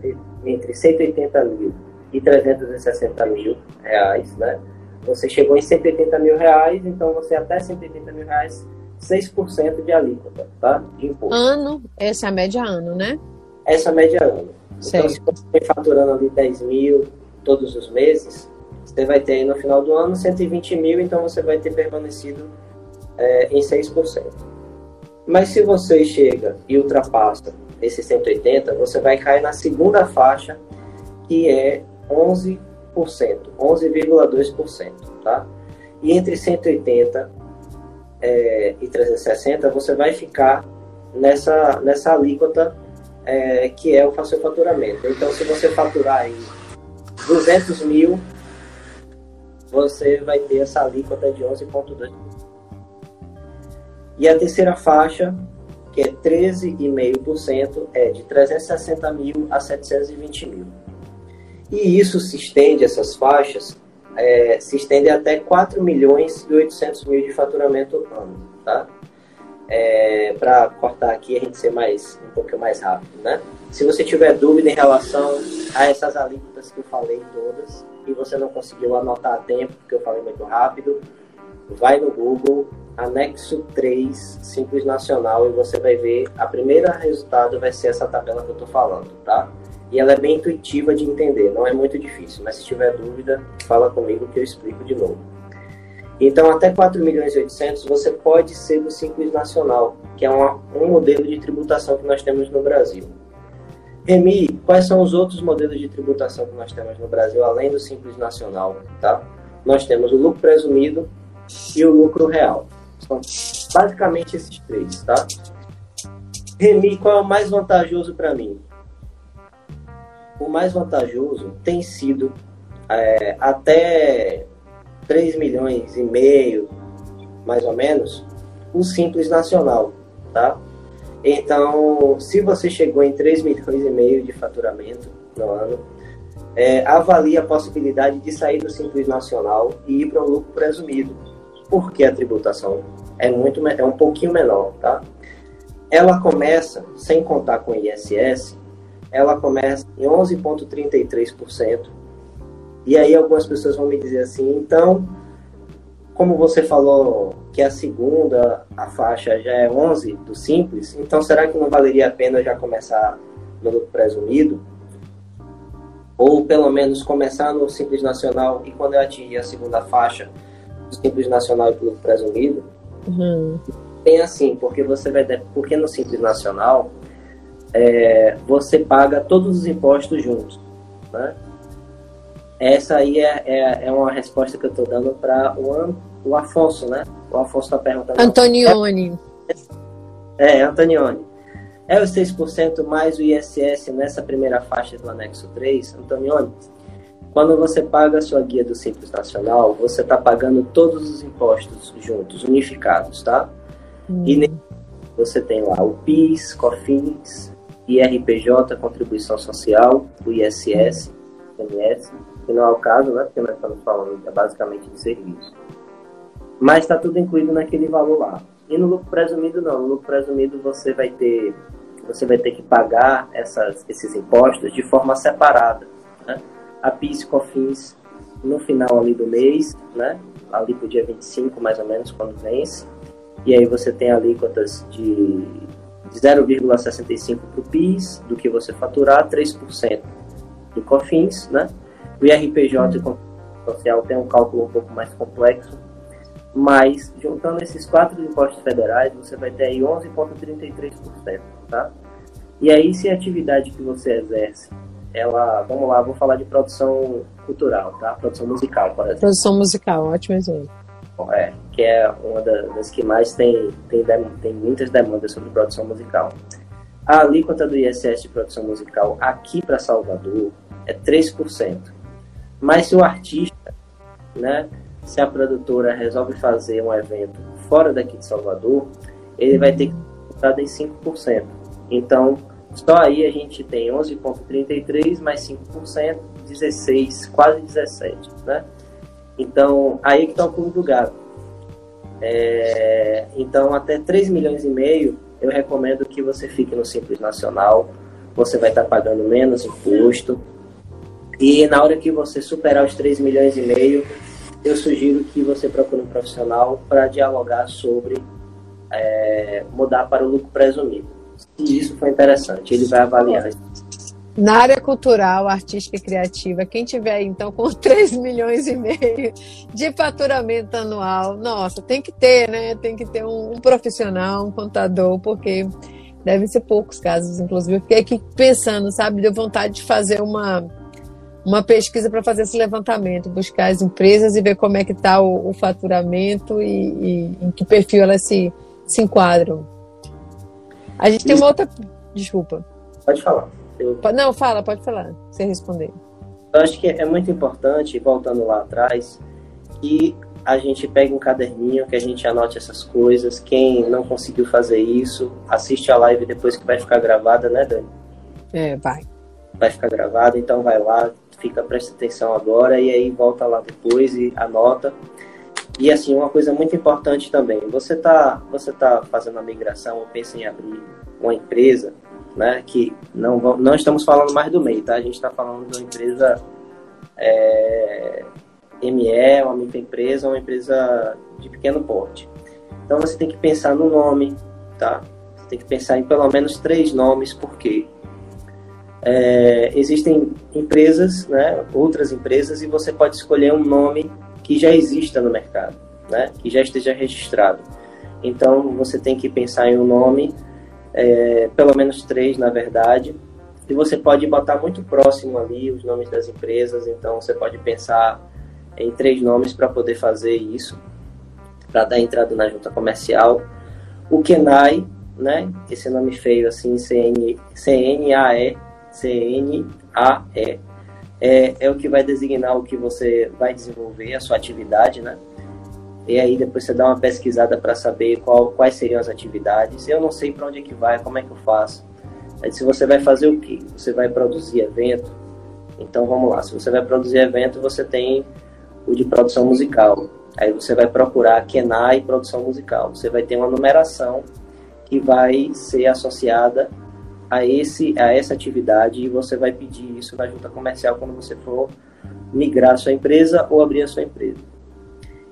entre 180 mil e 360 mil reais, né? Você chegou em 180 mil reais, então você até 180 mil reais, 6% de alíquota, tá? De imposto. Ano, essa é a média ano, né? Essa é a média ano. Certo. Então, se você está faturando ali 10 mil todos os meses, você vai ter aí no final do ano 120 mil, então você vai ter permanecido é, em 6%. Mas se você chega e ultrapassa esse 180, você vai cair na segunda faixa, que é 11%, 11,2%, tá? E entre 180 é, e 360, você vai ficar nessa, nessa alíquota é, que é o seu faturamento. Então, se você faturar aí 200 mil, você vai ter essa alíquota de 11,2%. E a terceira faixa que é 13,5%, é de 360 mil a 720 mil. E isso se estende, essas faixas, é, se estende até 4 milhões e 800 mil de faturamento ano, tá? É, Para cortar aqui a gente ser mais um pouco mais rápido, né? Se você tiver dúvida em relação a essas alíquotas que eu falei todas e você não conseguiu anotar a tempo porque eu falei muito rápido, vai no Google, anexo 3, Simples Nacional, e você vai ver, a primeira resultado vai ser essa tabela que eu estou falando, tá? E ela é bem intuitiva de entender, não é muito difícil, mas se tiver dúvida, fala comigo que eu explico de novo. Então, até 4 milhões e 800 você pode ser do Simples Nacional, que é uma, um modelo de tributação que nós temos no Brasil. Remi, quais são os outros modelos de tributação que nós temos no Brasil, além do Simples Nacional? Tá? Nós temos o lucro presumido, e o lucro real. São basicamente esses três, tá? Remi, qual é o mais vantajoso para mim? O mais vantajoso tem sido é, até 3 milhões e meio, mais ou menos, o Simples Nacional, tá? Então, se você chegou em 3 milhões e meio de faturamento no ano, é, avalie a possibilidade de sair do Simples Nacional e ir para o lucro presumido porque a tributação é muito é um pouquinho menor, tá? ela começa, sem contar com o ISS, ela começa em 11,33%. E aí algumas pessoas vão me dizer assim, então, como você falou que a segunda, a faixa já é 11 do simples, então será que não valeria a pena já começar no lucro presumido? Ou pelo menos começar no simples nacional e quando eu atingir a segunda faixa do simples nacional e do lucro presumido? Uhum. Tem assim, porque você vai porque no simples nacional é, você paga todos os impostos juntos, né? Essa aí é, é, é uma resposta que eu estou dando para o, o Afonso, né? O Afonso está perguntando. Antonioni. É, Antonioni. É os 6% mais o ISS nessa primeira faixa do anexo 3, Antonioni? Quando você paga a sua guia do Simples Nacional, você está pagando todos os impostos juntos, unificados, tá? Hum. E você tem lá o PIS, COFINS, IRPJ, Contribuição Social, o ISS, ICMS, que não é o caso, né? Porque nós estamos falando é basicamente de serviço. Mas está tudo incluído naquele valor lá. E no lucro presumido não. No lucro presumido você vai ter você vai ter que pagar essas, esses impostos de forma separada. Né? A PIS e COFINS no final ali do mês, né? ali para o dia 25 mais ou menos, quando vence. E aí você tem alíquotas de 0,65 para o PIS, do que você faturar, 3% do COFINS, né? O IRPJ e o social tem um cálculo um pouco mais complexo, mas juntando esses quatro impostos federais, você vai ter aí 11,33%, tá? E aí, se a atividade que você exerce, ela, vamos lá, vou falar de produção cultural, tá? Produção musical, por exemplo. Produção musical, ótimo exemplo. É, que é uma das que mais tem, tem, tem muitas demandas sobre produção musical. A alíquota do ISS de produção musical aqui para Salvador é 3%. Mas se o artista, né, se a produtora resolve fazer um evento fora daqui de Salvador, ele vai ter que estar em 5%. Então, só aí a gente tem 11,33 mais 5%, 16, quase 17, né? Então, aí que está o pulo do gato. É, então, até 3 milhões e meio, eu recomendo que você fique no Simples Nacional. Você vai estar tá pagando menos imposto, e na hora que você superar os 3 milhões e meio, eu sugiro que você procure um profissional para dialogar sobre é, mudar para o lucro presumido. Se isso for interessante, ele vai avaliar. Na área cultural, artística e criativa, quem tiver então com 3 milhões e meio de faturamento anual, nossa, tem que ter, né? Tem que ter um, um profissional, um contador, porque devem ser poucos casos, inclusive. Eu fiquei aqui pensando, sabe? Deu vontade de fazer uma uma pesquisa para fazer esse levantamento, buscar as empresas e ver como é que está o, o, faturamento e, e, em que perfil elas se, se enquadram. A gente tem uma outra. Desculpa. Pode falar. Eu... Não, fala, pode falar, sem responder. Eu acho que é muito importante, voltando lá atrás, que a gente pegue um caderninho, que a gente anote essas coisas. Quem não conseguiu fazer isso, assiste a live depois que vai ficar gravada, né, Dani? É, vai. Vai ficar gravada, então vai lá, fica, presta atenção agora e aí volta lá depois e anota. E assim, uma coisa muito importante também, você está você tá fazendo a migração, pensa em abrir uma empresa, né, que não, não estamos falando mais do MEI, tá? A gente está falando de uma empresa é, ME, uma microempresa, uma empresa de pequeno porte. Então você tem que pensar no nome, tá? Você tem que pensar em pelo menos três nomes, por quê? É, existem empresas, né, outras empresas, e você pode escolher um nome que já exista no mercado, né, que já esteja registrado. Então você tem que pensar em um nome, é, pelo menos três na verdade, e você pode botar muito próximo ali os nomes das empresas. Então você pode pensar em três nomes para poder fazer isso, para dar entrada na junta comercial. O Kenai, né, esse nome feio assim, C-N-A-E. É, é o que vai designar o que você vai desenvolver, a sua atividade, né? E aí depois você dá uma pesquisada para saber qual, quais seriam as atividades. Eu não sei para onde é que vai, como é que eu faço. Aí, se você vai fazer o quê? Você vai produzir evento? Então vamos lá, se você vai produzir evento, você tem o de produção musical. Aí você vai procurar Kenai produção musical. Você vai ter uma numeração que vai ser associada a, esse, a essa atividade e você vai pedir isso na junta comercial quando você for migrar sua empresa ou abrir a sua empresa.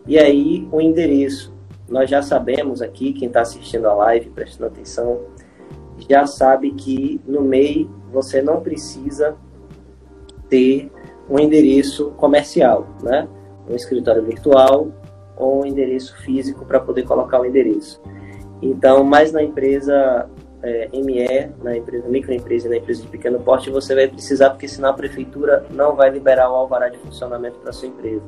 E aí, o endereço. Nós já sabemos aqui, quem está assistindo a live, prestando atenção, já sabe que no MEI você não precisa ter um endereço comercial, né? Um escritório virtual ou um endereço físico para poder colocar o endereço. Então, mais na empresa é, ME, na empresa microempresa e na empresa de pequeno porte, você vai precisar, porque senão a prefeitura não vai liberar o alvará de funcionamento para sua empresa.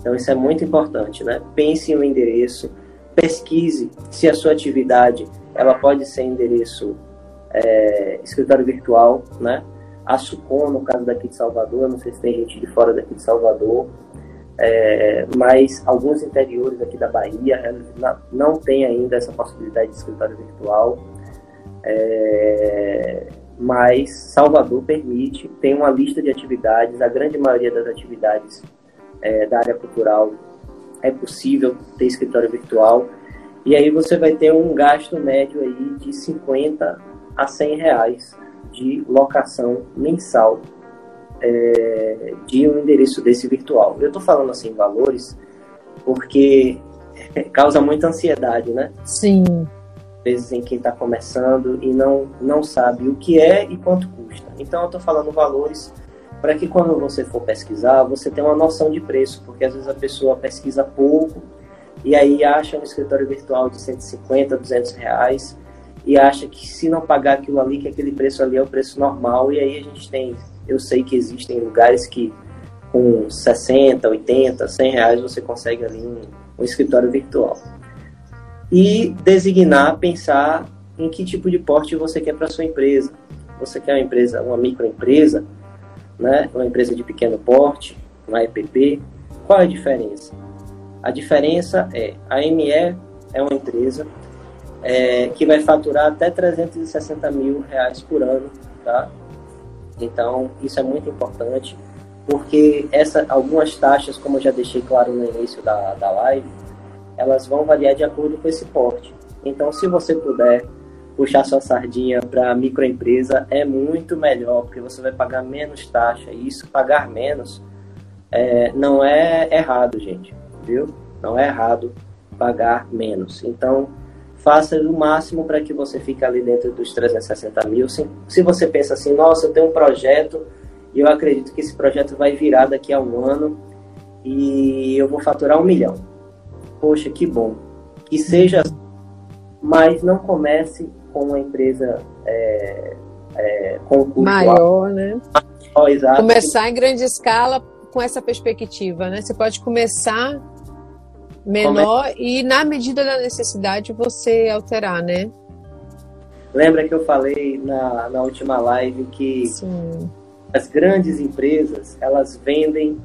Então, isso é muito importante, né? Pense no endereço, pesquise se a sua atividade ela pode ser endereço é, escritório virtual, né? A Sucom, no caso daqui de Salvador, não sei se tem gente de fora daqui de Salvador, é, mas alguns interiores aqui da Bahia não tem ainda essa possibilidade de escritório virtual. É, mas Salvador permite, tem uma lista de atividades, a grande maioria das atividades é, da área cultural é possível ter escritório virtual, e aí você vai ter um gasto médio aí de 50 a 100 reais de locação mensal é, de um endereço desse virtual. Eu estou falando assim valores porque causa muita ansiedade, né? Sim. Às vezes em quem está começando e não, não sabe o que é e quanto custa. Então eu estou falando valores para que quando você for pesquisar, você tenha uma noção de preço, porque às vezes a pessoa pesquisa pouco e aí acha um escritório virtual de 150, 200 reais e acha que se não pagar aquilo ali, que aquele preço ali é o preço normal, e aí a gente tem, eu sei que existem lugares que com 60, 80, 100 reais você consegue ali um, um escritório virtual. E designar, pensar em que tipo de porte você quer para sua empresa. Você quer uma empresa, uma microempresa, né? uma empresa de pequeno porte, uma EPP. Qual é a diferença? A diferença é, a ME é uma empresa é, que vai faturar até 360 mil reais por ano, tá? Então, isso é muito importante, porque essa, algumas taxas, como eu já deixei claro no início da, da live, elas vão variar de acordo com esse porte. Então, se você puder puxar sua sardinha para microempresa, é muito melhor, porque você vai pagar menos taxa, e isso, pagar menos, é, não é errado, gente, viu? Não é errado pagar menos. Então, faça o máximo para que você fique ali dentro dos 360 mil. Se, se você pensa assim, nossa, eu tenho um projeto e eu acredito que esse projeto vai virar daqui a um ano e eu vou faturar um milhão. Poxa, que bom. Que seja, mas não comece com uma empresa é, é, com maior, né? Maior, exato. Começar em grande escala com essa perspectiva, né? Você pode começar menor Come... e na medida da necessidade você alterar, né? Lembra que eu falei na, na última live que Sim. as grandes empresas elas vendem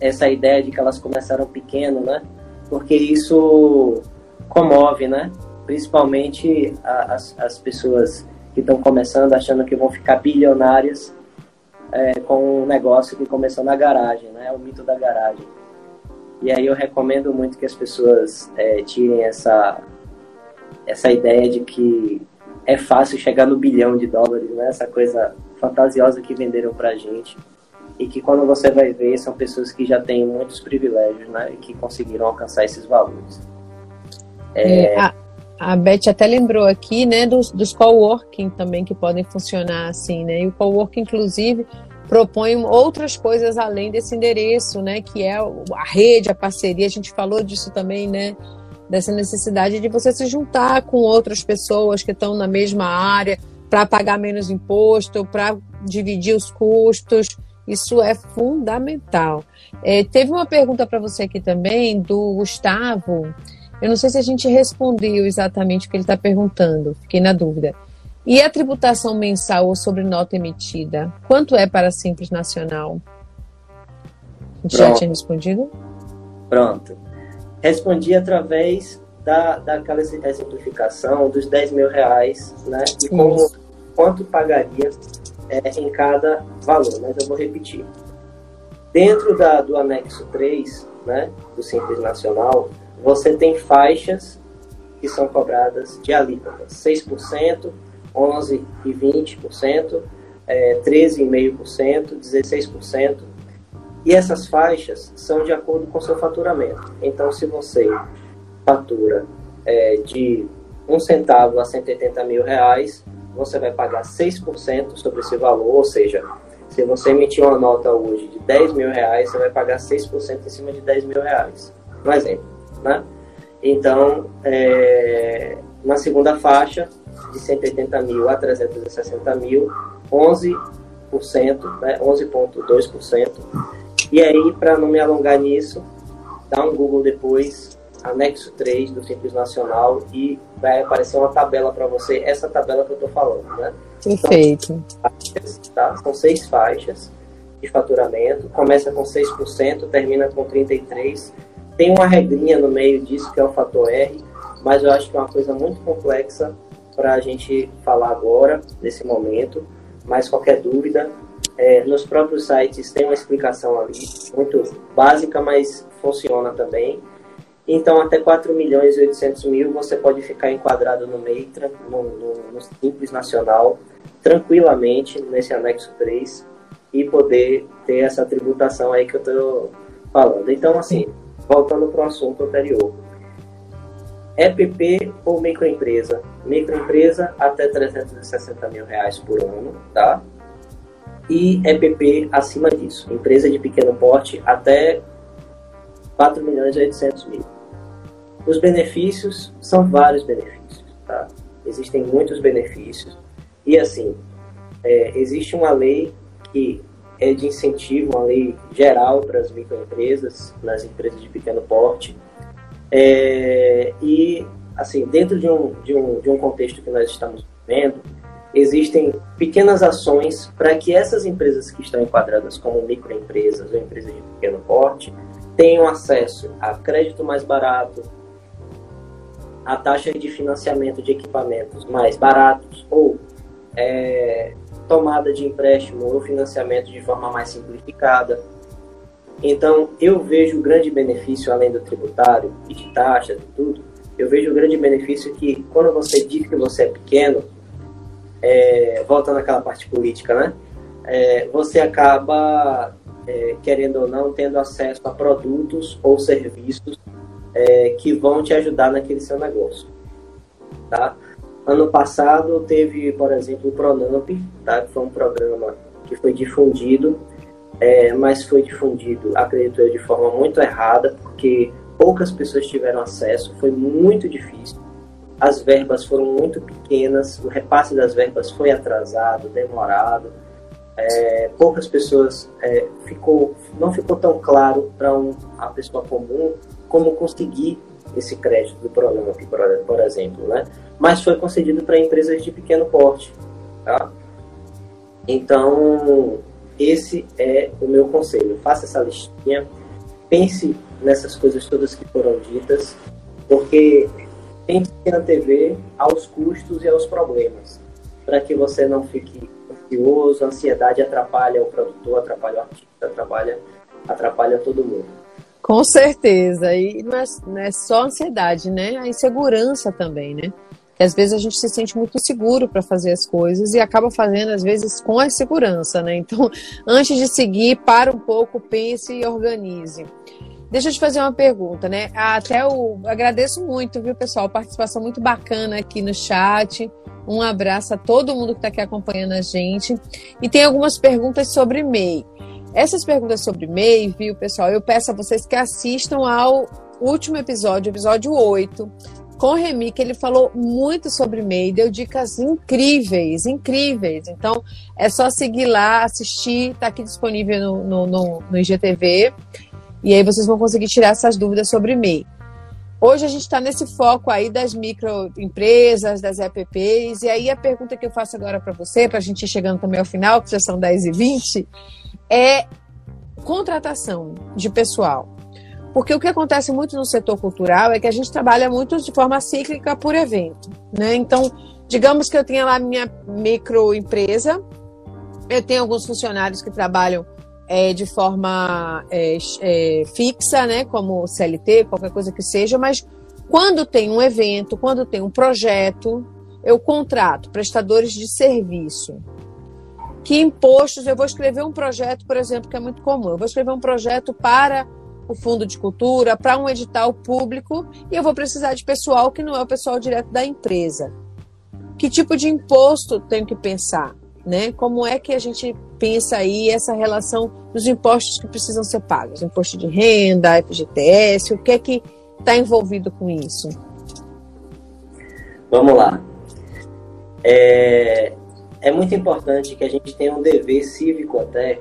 essa ideia de que elas começaram pequeno, né? Porque isso comove, né? Principalmente as, as pessoas que estão começando achando que vão ficar bilionárias é, com um negócio que começou na garagem, né? O mito da garagem. E aí eu recomendo muito que as pessoas é, tirem essa, essa ideia de que é fácil chegar no bilhão de dólares, né? Essa coisa fantasiosa que venderam pra gente. E que quando você vai ver, são pessoas que já têm muitos privilégios, né? E que conseguiram alcançar esses valores. É... É, a Beth até lembrou aqui, né, dos, dos coworking também que podem funcionar assim, né? E o coworking, inclusive, propõe outras coisas além desse endereço, né? Que é a rede, a parceria. A gente falou disso também, né? Dessa necessidade de você se juntar com outras pessoas que estão na mesma área para pagar menos imposto, para dividir os custos. Isso é fundamental. É, teve uma pergunta para você aqui também do Gustavo. Eu não sei se a gente respondeu exatamente o que ele está perguntando, fiquei na dúvida. E a tributação mensal ou sobre nota emitida? Quanto é para a Simples Nacional? A gente Pronto. já tinha respondido? Pronto. Respondi através da, daquela exemplificação dos 10 mil reais, né? E como, quanto pagaria é, em cada valor, mas eu vou repetir. Dentro da, do anexo 3, né, do Simples Nacional, você tem faixas que são cobradas de alíquotas, 6%, 11% e 20%, é, 13,5%, 16%. E essas faixas são de acordo com seu faturamento. Então, se você fatura é, de um centavo a 180 mil reais, você vai pagar 6% sobre esse valor, ou seja, se você emitir uma nota hoje de 10 mil reais, você vai pagar 6% em cima de 10 mil reais. Um exemplo, né? Então, é, na segunda faixa, de 180 mil a 360 mil, 11%, né, 11,2%. E aí, para não me alongar nisso, dá um Google depois, anexo 3 do Simples Nacional, e vai aparecer uma tabela para você, essa tabela que eu estou falando, né? Perfeito. Faixas, tá? São seis faixas de faturamento, começa com 6%, termina com 33%. Tem uma regrinha no meio disso, que é o fator R, mas eu acho que é uma coisa muito complexa para a gente falar agora, nesse momento. Mas qualquer dúvida, é, nos próprios sites tem uma explicação ali, muito básica, mas funciona também. Então, até 4 milhões e 800 mil você pode ficar enquadrado no MEI, no, no, no Simples Nacional, tranquilamente, nesse anexo 3, e poder ter essa tributação aí que eu estou falando. Então, assim, voltando para o assunto anterior. EPP ou microempresa? Microempresa até 360 mil reais por ano, tá? E EPP acima disso. Empresa de pequeno porte até 4 milhões e 800 mil. Os benefícios são vários benefícios, tá? Existem muitos benefícios. E assim, é, existe uma lei que é de incentivo, uma lei geral para as microempresas, nas empresas de pequeno porte. É, e, assim, dentro de um, de, um, de um contexto que nós estamos vivendo, existem pequenas ações para que essas empresas que estão enquadradas como microempresas ou empresas de pequeno porte tenham acesso a crédito mais barato, a taxa de financiamento de equipamentos mais baratos ou é, tomada de empréstimo ou financiamento de forma mais simplificada. Então, eu vejo o grande benefício, além do tributário e de taxas e tudo, eu vejo o grande benefício que quando você diz que você é pequeno, é, volta naquela parte política, né? É, você acaba, é, querendo ou não, tendo acesso a produtos ou serviços é, que vão te ajudar naquele seu negócio. Tá? Ano passado teve, por exemplo, o Pronamp, tá? que foi um programa que foi difundido, é, mas foi difundido, acredito eu, de forma muito errada, porque poucas pessoas tiveram acesso, foi muito difícil. As verbas foram muito pequenas, o repasse das verbas foi atrasado, demorado. É, poucas pessoas é, ficou, não ficou tão claro para um, a pessoa comum como conseguir esse crédito do programa, por, exemplo, né? Mas foi concedido para empresas de pequeno porte, tá? Então, esse é o meu conselho. Faça essa listinha, pense nessas coisas todas que foram ditas, porque tem que na TV aos custos e aos problemas, para que você não fique ansioso, a ansiedade atrapalha o produtor, atrapalha o artista, atrapalha, atrapalha todo mundo. Com certeza. E não é, não é só ansiedade, né? A insegurança também, né? Que às vezes a gente se sente muito seguro para fazer as coisas e acaba fazendo, às vezes, com a insegurança, né? Então, antes de seguir, para um pouco, pense e organize. Deixa eu te fazer uma pergunta, né? Até o agradeço muito, viu, pessoal? Participação muito bacana aqui no chat. Um abraço a todo mundo que está aqui acompanhando a gente. E tem algumas perguntas sobre MEI. Essas perguntas sobre MEI, viu, pessoal? Eu peço a vocês que assistam ao último episódio, episódio 8, com o Remy, que ele falou muito sobre MEI, deu dicas incríveis, incríveis. Então, é só seguir lá, assistir, tá aqui disponível no, no, no, no IGTV. E aí vocês vão conseguir tirar essas dúvidas sobre MEI. Hoje a gente está nesse foco aí das microempresas, das EPPs, e aí a pergunta que eu faço agora para você, para a gente ir chegando também ao final, que já são 10 e 20, é contratação de pessoal. Porque o que acontece muito no setor cultural é que a gente trabalha muito de forma cíclica por evento. Né? Então, digamos que eu tenha lá minha microempresa, eu tenho alguns funcionários que trabalham é, de forma é, é, fixa, né, como CLT, qualquer coisa que seja, mas Quando tem um evento, quando tem um projeto, eu contrato prestadores de serviço. Que impostos, eu vou escrever um projeto, por exemplo, que é muito comum. Eu vou escrever um projeto para o Fundo de Cultura, para um edital público, e eu vou precisar de pessoal que não é o pessoal direto da empresa. Que tipo de imposto tenho que pensar? Né? Como é que a gente pensa aí essa relação dos impostos que precisam ser pagos? Imposto de renda, FGTS, o que é que está envolvido com isso? Vamos lá. É, é muito importante que a gente tenha um dever cívico até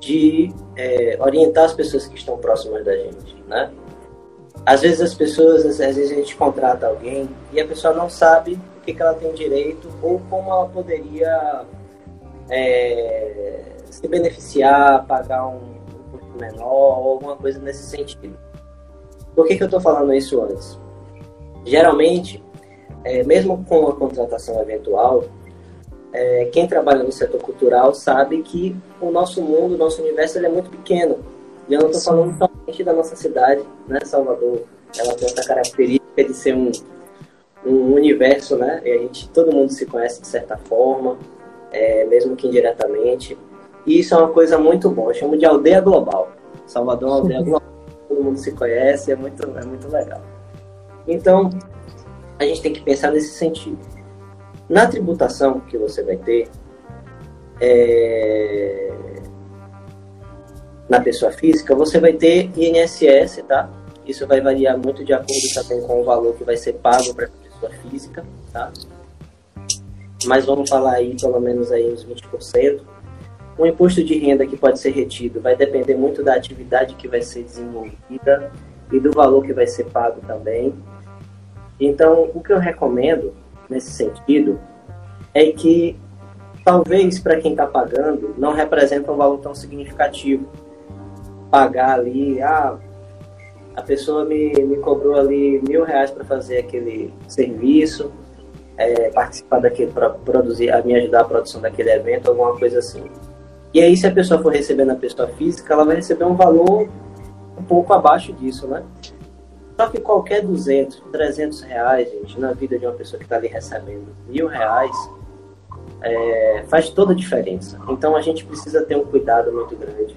de é, orientar as pessoas que estão próximas da gente, né? Às vezes as pessoas, às vezes a gente contrata alguém e a pessoa não sabe o que, que ela tem direito ou como ela poderia é, se beneficiar, pagar um, um menor ou alguma coisa nesse sentido. Por que, que eu estou falando isso antes? Geralmente, é, mesmo com a contratação eventual, é, quem trabalha no setor cultural sabe que o nosso mundo, o nosso universo, é muito pequeno. E eu não estou falando somente da nossa cidade, né? Salvador, ela tem essa característica de ser um, um universo, né? E a gente, todo mundo se conhece de certa forma, é, mesmo que indiretamente. E isso é uma coisa muito boa. Eu chamo de aldeia global. Salvador é uma aldeia global. Todo mundo se conhece, é muito, é muito legal. Então, a gente tem que pensar nesse sentido. Na tributação que você vai ter, é... na pessoa física, você vai ter INSS, tá? Isso vai variar muito de acordo também com o valor que vai ser pago para a pessoa física, tá? Mas vamos falar aí pelo menos aí uns 20%. O imposto de renda que pode ser retido vai depender muito da atividade que vai ser desenvolvida e do valor que vai ser pago também. Então, o que eu recomendo nesse sentido é que talvez para quem está pagando não representa um valor tão significativo. Pagar ali, ah, a pessoa me, me cobrou ali mil reais para fazer aquele serviço, é, participar daquele, para produzir, a me ajudar a produção daquele evento, alguma coisa assim. E aí, se a pessoa for receber na pessoa física, ela vai receber um valor um pouco abaixo disso, né? Só que qualquer 200, 300 reais, gente, na vida de uma pessoa que está ali recebendo mil reais, é, faz toda a diferença. Então a gente precisa ter um cuidado muito grande.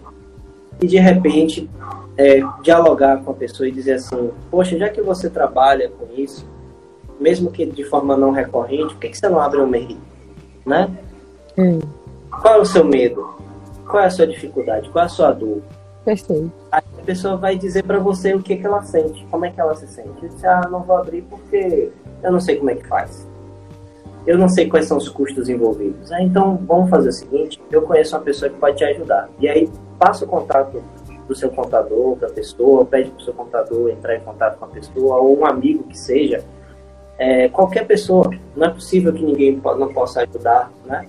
E de repente, é, dialogar com a pessoa e dizer assim: Poxa, já que você trabalha com isso, mesmo que de forma não recorrente, por que, que você não abre um MEI? Né? Hum. Qual é o seu medo? Qual é a sua dificuldade? Qual é a sua dor? Perfeito. A pessoa vai dizer para você o que, que ela sente, como é que ela se sente. Eu disse, ah, não vou abrir porque eu não sei como é que faz. Eu não sei quais são os custos envolvidos. Ah, então vamos fazer o seguinte, eu conheço uma pessoa que pode te ajudar. E aí passa o contato do seu contador, da pessoa, pede para o seu contador entrar em contato com a pessoa, ou um amigo que seja, é, qualquer pessoa. Não é possível que ninguém não possa ajudar, né?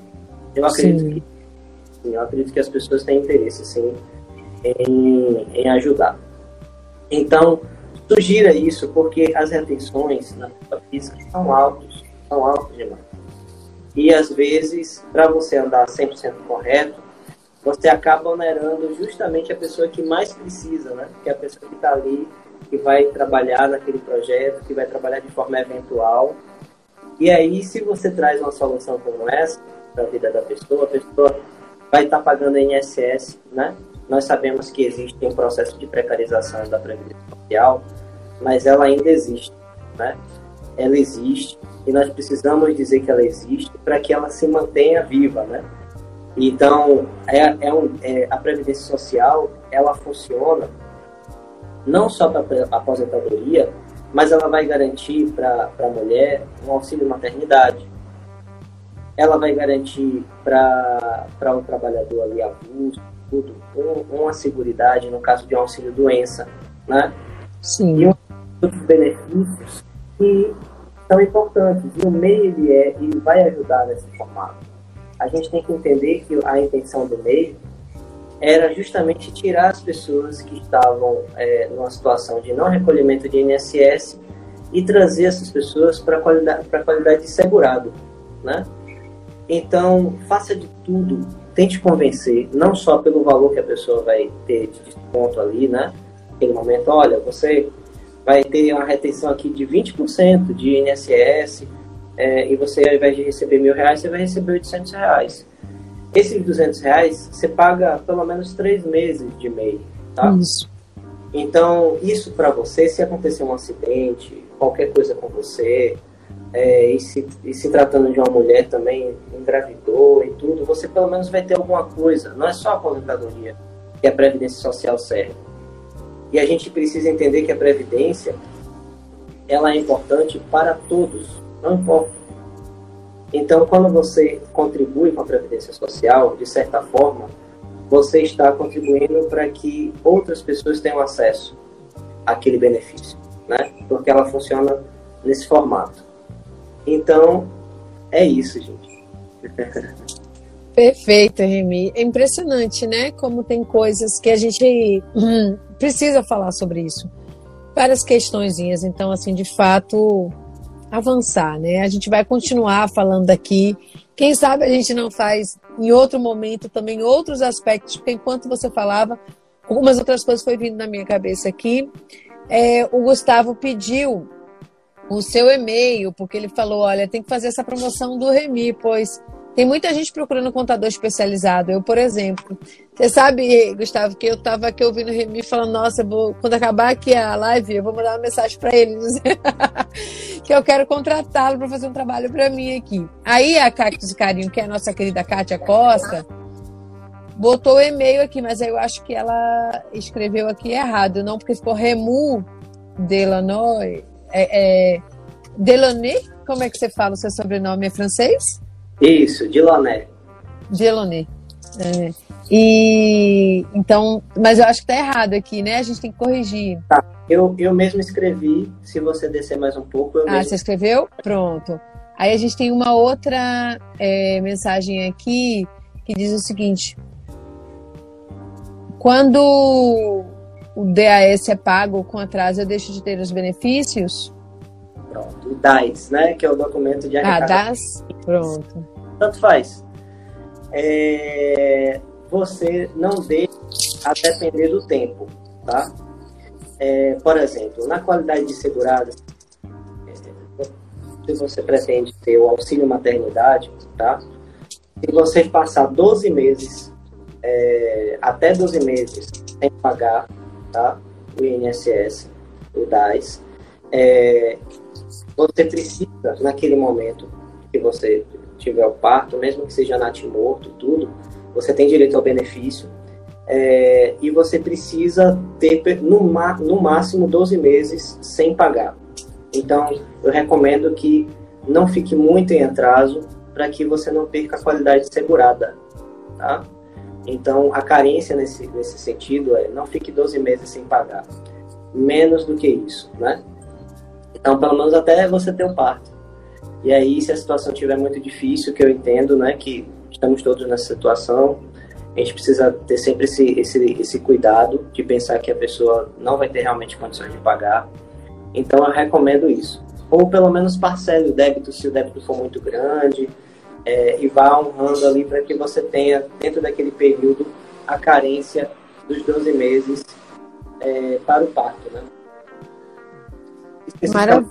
Eu acredito sim. que sim, eu acredito que as pessoas têm interesse, sim, em, em ajudar. Então, sugira isso porque as retenções na pessoa física são altas, são altas demais. E às vezes, para você andar 100% correto, você acaba onerando justamente a pessoa que mais precisa, né? Que é a pessoa que está ali, que vai trabalhar naquele projeto, que vai trabalhar de forma eventual. E aí, se você traz uma solução como essa para a vida da pessoa, a pessoa vai estar tá pagando INSS, né? Nós sabemos que existe um processo de precarização da Previdência Social, mas ela ainda existe, né? Ela existe e nós precisamos dizer que ela existe para que ela se mantenha viva, né? Então, é, é, um, é a Previdência Social, ela funciona não só para a aposentadoria, mas ela vai garantir para a mulher um auxílio maternidade. Ela vai garantir para o trabalhador ali avulso, tudo, um, uma seguridade no caso de um auxílio doença, né? Sim. E outros benefícios que são importantes. E o MEI ele é e vai ajudar nesse formato. A gente tem que entender que a intenção do MEI era justamente tirar as pessoas que estavam é, numa situação de não recolhimento de INSS e trazer essas pessoas para a qualidade, qualidade de segurado, né? Então, faça de tudo tente convencer, não só pelo valor que a pessoa vai ter de desconto ali, né? Naquele momento, olha, você vai ter uma retenção aqui de 20% de INSS, é, e você, ao invés de receber mil reais, você vai receber 800 reais. Esses 200 reais, você paga pelo menos três meses de MEI, tá? Isso. Então, isso para você, se acontecer um acidente, qualquer coisa com você, é, e, se, e se tratando de uma mulher também engravidou e tudo, você pelo menos vai ter alguma coisa. Não é só a aposentadoria que a Previdência Social serve. E a gente precisa entender que a Previdência ela é importante para todos, não importa. Então, quando você contribui com a Previdência Social, de certa forma, você está contribuindo para que outras pessoas tenham acesso àquele benefício, né? Porque ela funciona nesse formato. Então, é isso, gente. Perfeito, Remy. É impressionante, né? Como tem coisas que a gente hum, precisa falar sobre isso. Várias questõezinhas. Então, assim, de fato, avançar, né? A gente vai continuar falando aqui. Quem sabe a gente não faz em outro momento também outros aspectos, porque enquanto você falava, algumas outras coisas foi vindo na minha cabeça aqui. É, o Gustavo pediu o seu e-mail, porque ele falou: olha, tem que fazer essa promoção do Remi, pois tem muita gente procurando contador especializado. Eu, por exemplo, você sabe, Gustavo, que eu estava aqui ouvindo o Remy falando: Nossa, vou, quando acabar aqui a live, eu vou mandar uma mensagem para ele, que eu quero contratá-lo para fazer um trabalho para mim aqui. Aí a Cactus Carinho, que é a nossa querida Kátia Costa, botou o e-mail aqui, mas eu acho que ela escreveu aqui errado, não, porque ficou Remu Delanoy. É, é, Delaunay? Como é que você fala o seu sobrenome? É francês? Isso, Diloné. Diloné. É. E então, mas eu acho que tá errado aqui, né? A gente tem que corrigir. Tá. Eu, eu mesmo escrevi, se você descer mais um pouco. ah, mesmo... você escreveu? Pronto. Aí a gente tem uma outra é, mensagem aqui que diz o seguinte: quando o DAS é pago com atraso, eu deixo de ter os benefícios? Pronto, o DAS, né? Que é o documento de arrecadação. Ah, DAS, pronto. Tanto faz. É, você não deixa a depender do tempo, tá? É, por exemplo, na qualidade de segurado, se você pretende ter o auxílio maternidade, tá? Se você passar 12 meses, é, até 12 meses sem pagar, tá? O INSS, o DAS, é, você precisa, naquele momento que você tiver o parto, mesmo que seja natimorto, tudo, você tem direito ao benefício. É, e você precisa ter no, no máximo 12 meses sem pagar. Então, eu recomendo que não fique muito em atraso para que você não perca a qualidade segurada, tá? Então, a carência nesse, nesse sentido é não fique 12 meses sem pagar. Menos do que isso, né? Então, pelo menos até você ter o parto. E aí, se a situação estiver muito difícil, que eu entendo, né, que estamos todos nessa situação, a gente precisa ter sempre esse, esse, esse cuidado de pensar que a pessoa não vai ter realmente condições de pagar. Então, eu recomendo isso. Ou pelo menos parcele o débito, se o débito for muito grande, é, e vá honrando ali para que você tenha, dentro daquele período, a carência dos 12 meses é, para o parto, né? Especificamente,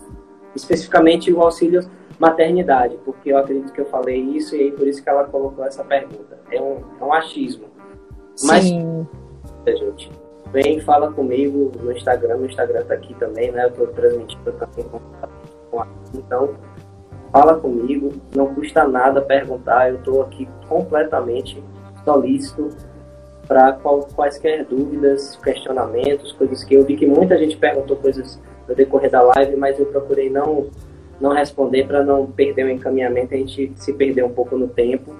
especificamente o auxílio maternidade, porque eu acredito que eu falei isso e aí por isso que ela colocou essa pergunta. É um, é um achismo. Mas, Sim. gente, vem fala comigo no Instagram, o Instagram tá aqui também, né? Eu tô transmitindo também com a então fala comigo, não custa nada perguntar, eu tô aqui completamente solícito para quaisquer dúvidas, questionamentos, coisas que eu vi que muita gente perguntou coisas no decorrer da live, mas eu procurei não não responder para não perder o encaminhamento, a gente se perder um pouco no tempo.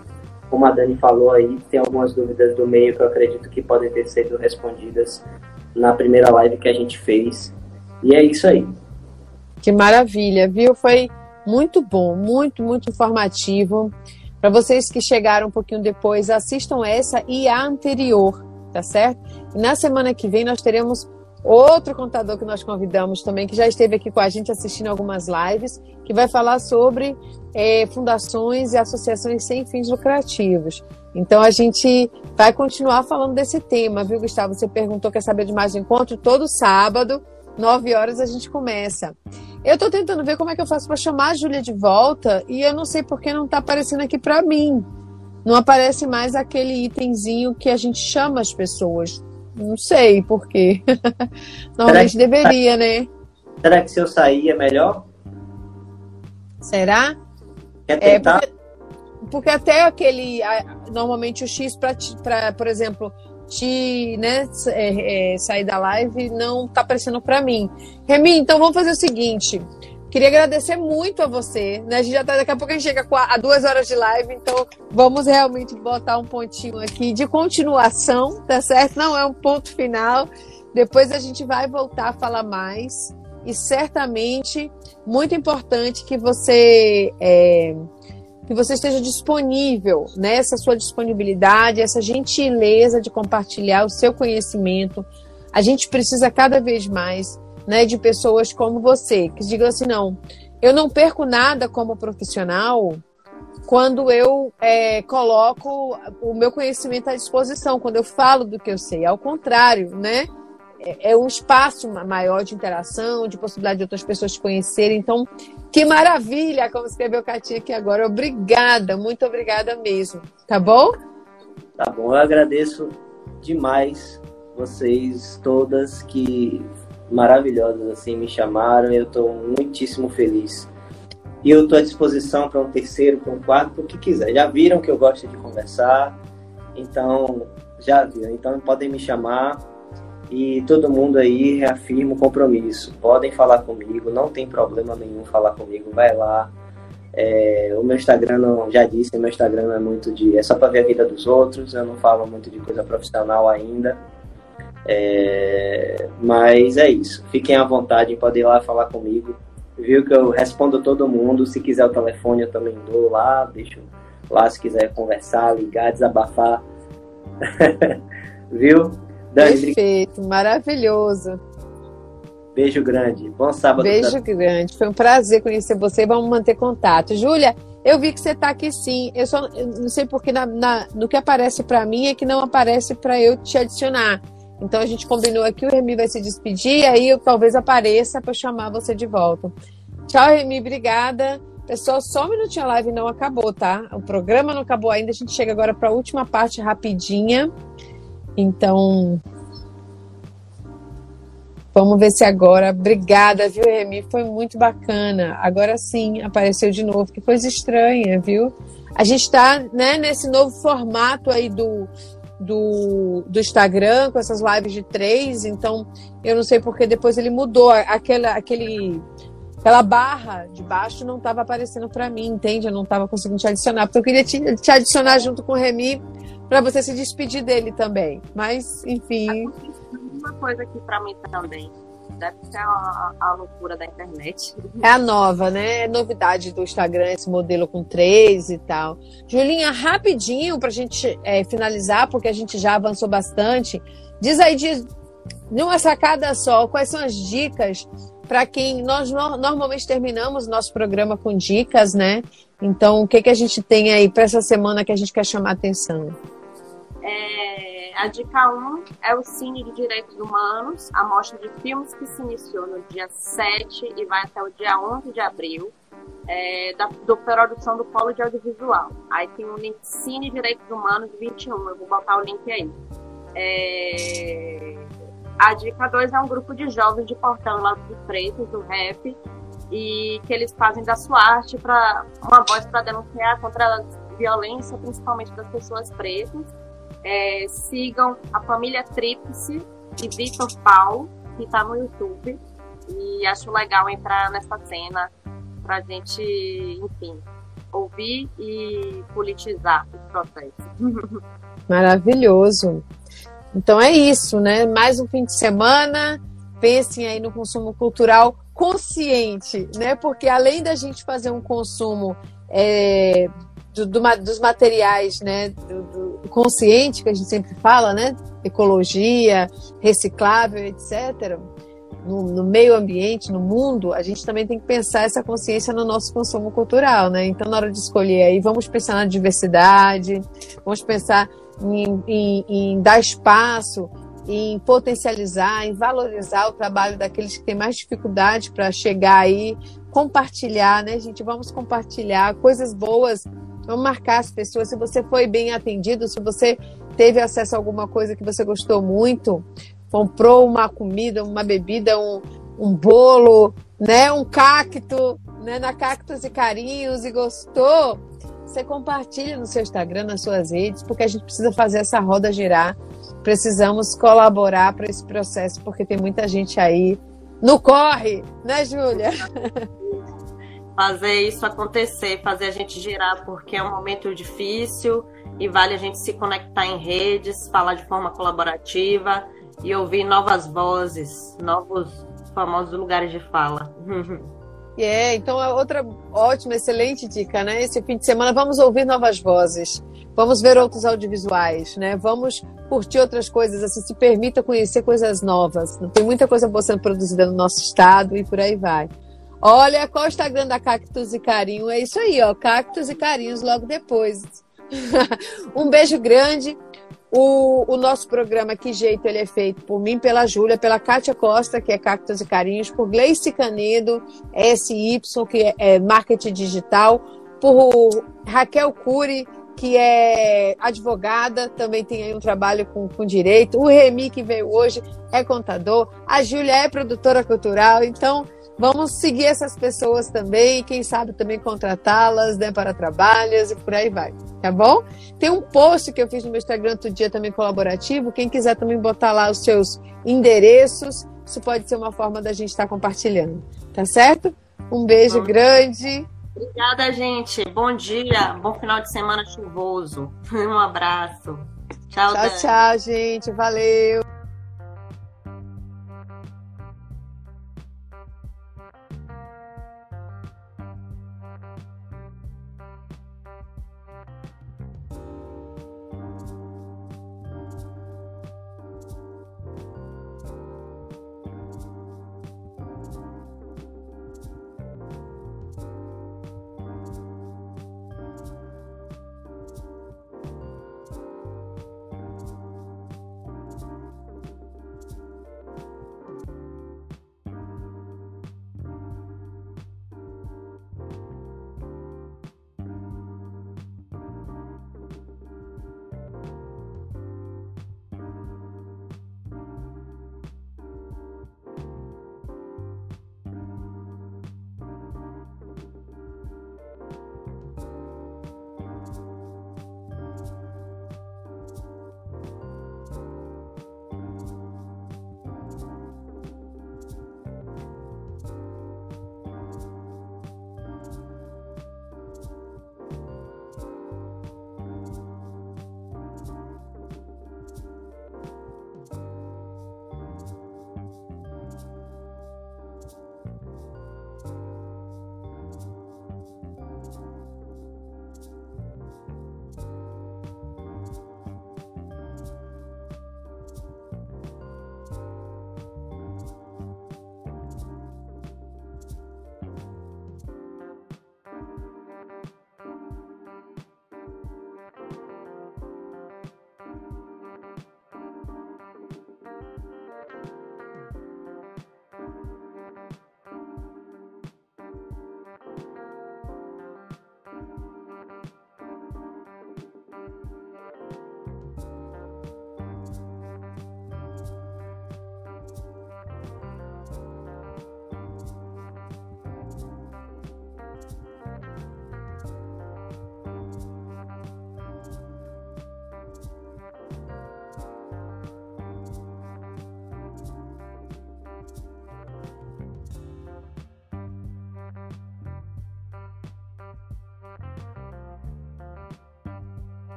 Como a Dani falou aí, tem algumas dúvidas do meio que eu acredito que podem ter sido respondidas na primeira live que a gente fez. E é isso aí. Que maravilha, viu? Foi muito bom, muito, muito informativo. Para vocês que chegaram um pouquinho depois, assistam essa e a anterior, tá certo? E na semana que vem nós teremos Outro contador que nós convidamos também, que já esteve aqui com a gente assistindo algumas lives, que vai falar sobre é, fundações e associações sem fins lucrativos. Então a gente vai continuar falando desse tema, viu, Gustavo? Você perguntou, quer saber de mais um encontro? Todo sábado, 9 horas a gente começa. Eu estou tentando ver como é que eu faço para chamar a Júlia de volta e eu não sei porque não está aparecendo aqui para mim. Não aparece mais aquele itemzinho que a gente chama as pessoas. Não sei por quê. Normalmente que... deveria, né? Será que se eu sair é melhor? Será? Quer tentar? É porque, porque, até aquele. Normalmente o X para, por exemplo, te né, é, é, sair da live não tá aparecendo para mim. Remy, então vamos fazer o seguinte. Queria agradecer muito a você. Né? A gente já tá, daqui a pouco a gente chega a duas horas de live, então vamos realmente botar um pontinho aqui de continuação, tá certo? Não é um ponto final. Depois a gente vai voltar a falar mais. E certamente, muito importante que você é, que você esteja disponível, nessa né? sua disponibilidade, essa gentileza de compartilhar o seu conhecimento. A gente precisa cada vez mais né, de pessoas como você, que digam assim, não, eu não perco nada como profissional quando eu é, coloco o meu conhecimento à disposição, quando eu falo do que eu sei. Ao contrário, né? É, é um espaço maior de interação, de possibilidade de outras pessoas te conhecerem. Então, que maravilha, como escreveu Catinha aqui agora. Obrigada, muito obrigada mesmo. Tá bom? Tá bom, eu agradeço demais vocês todas que maravilhosas assim me chamaram. Eu estou muitíssimo feliz. E eu estou à disposição para um terceiro, para um quarto, o que quiser. Já viram que eu gosto de conversar, então já viram. Então podem me chamar e todo mundo aí reafirma o compromisso. Podem falar comigo, não tem problema nenhum falar comigo, vai lá. É, o meu Instagram, não, já disse, o meu Instagram é muito de. É só para ver a vida dos outros, eu não falo muito de coisa profissional ainda. É, mas é isso. Fiquem à vontade, podem ir lá falar comigo. Viu que eu respondo todo mundo. Se quiser o telefone, eu também dou lá. Deixo lá se quiser conversar, ligar, desabafar. Viu? Dani, Perfeito, maravilhoso. Beijo grande. Bom sábado. Beijo grande. Foi um prazer conhecer você. Vamos manter contato. Júlia, eu vi que você está aqui sim. Eu só eu não sei porque na, na, no que aparece para mim é que não aparece para eu te adicionar. Então a gente combinou aqui, o Remy vai se despedir, aí eu talvez apareça para chamar você de volta. Tchau, Remy, obrigada. Pessoal, só um minutinho, a live não acabou, tá? O programa não acabou ainda, a gente chega agora para a última parte rapidinha. Então, vamos ver se agora. Obrigada, viu, Remy? Foi muito bacana. Agora sim, apareceu de novo. Que coisa estranha, viu? A gente está né, nesse novo formato aí do, do, do Instagram, com essas lives de três, então eu não sei porque depois ele mudou. Aquela, aquele, aquela barra de baixo não estava aparecendo para mim, entende? Eu não estava conseguindo te adicionar, porque eu queria te, te adicionar junto com o Remy para você se despedir dele também. Mas, enfim. Uma coisa aqui para mim também deve ser a, a, loucura da internet. É a nova, né? É novidade do Instagram, esse modelo com três e tal. Julinha, rapidinho para a gente é, finalizar, porque a gente já avançou bastante. Diz aí de, de uma sacada só, quais são as dicas para quem nós no, normalmente terminamos o nosso programa com dicas, né? Então, o que, que a gente tem aí para essa semana que a gente quer chamar a atenção? É a dica 1 é o Cine de Direitos Humanos, a mostra de filmes que se iniciou no dia 7 e vai até o dia 11 de abril, é, da do produção do Polo de Audiovisual. Aí tem o link Cine Direitos Humanos 21, eu vou botar o link aí. É, a dica 2 é um grupo de jovens de Portão lá de Freitas, do rap, e que eles fazem da sua arte para uma voz para denunciar contra a violência, principalmente das pessoas pretas é, sigam a família Tríplice de Vitor Paulo, que está no YouTube. E acho legal entrar nessa cena para a gente, enfim, ouvir e politizar os processos. Maravilhoso. Então é isso, né? Mais um fim de semana. Pensem aí no consumo cultural consciente, né? Porque além da gente fazer um consumo é, do, do, dos materiais, né, do, do, consciente que a gente sempre fala, né, ecologia, reciclável, etc. No, no, meio ambiente, no mundo, a gente também tem que pensar essa consciência no nosso consumo cultural, né? Então, na hora de escolher aí, vamos pensar na diversidade, vamos pensar em, em, em dar espaço em potencializar, em valorizar o trabalho daqueles que têm mais dificuldade para chegar aí, compartilhar, né, gente? Vamos compartilhar coisas boas, vamos marcar as pessoas. Se você foi bem atendido, se você teve acesso a alguma coisa que você gostou muito, comprou uma comida, uma bebida, um, um bolo, né, um cacto, né, na Cactos e Carinhos e gostou, você compartilha no seu Instagram, nas suas redes, porque a gente precisa fazer essa roda girar. Precisamos colaborar para esse processo, porque tem muita gente aí no corre, né, Júlia? Fazer isso acontecer, fazer a gente girar, porque é um momento difícil e vale a gente se conectar em redes, falar de forma colaborativa e ouvir novas vozes, novos famosos lugares de fala. É, então é outra ótima, excelente dica, né? Esse fim de semana vamos ouvir novas vozes, vamos ver outros audiovisuais, né? Vamos curtir outras coisas, assim, se permita conhecer coisas novas. Tem muita coisa boa sendo produzida no nosso estado e por aí vai. Olha, qual o Instagram da Cactus e Carinho? É isso aí, ó, Cactus e Carinhos logo depois. um beijo grande. O, o, nosso programa Que Jeito ele é feito por mim, pela Júlia, pela Kátia Costa, que é Cactos e Carinhos, por Gleice Canedo, SY, que é, é marketing digital, por Raquel Cury, que é advogada, também tem aí um trabalho com, com direito. O Remi, que veio hoje, é contador. A Júlia é produtora cultural. Então, Vamos seguir essas pessoas também, quem sabe também contratá-las né, para trabalhos e por aí vai, tá bom? Tem um post que eu fiz no meu Instagram outro dia também colaborativo, quem quiser também botar lá os seus endereços, isso pode ser uma forma da gente estar compartilhando, tá certo? Um beijo bom. grande. Obrigada, gente. Bom dia, bom final de semana chuvoso. Um abraço. Tchau, tchau, tchau, gente. Valeu.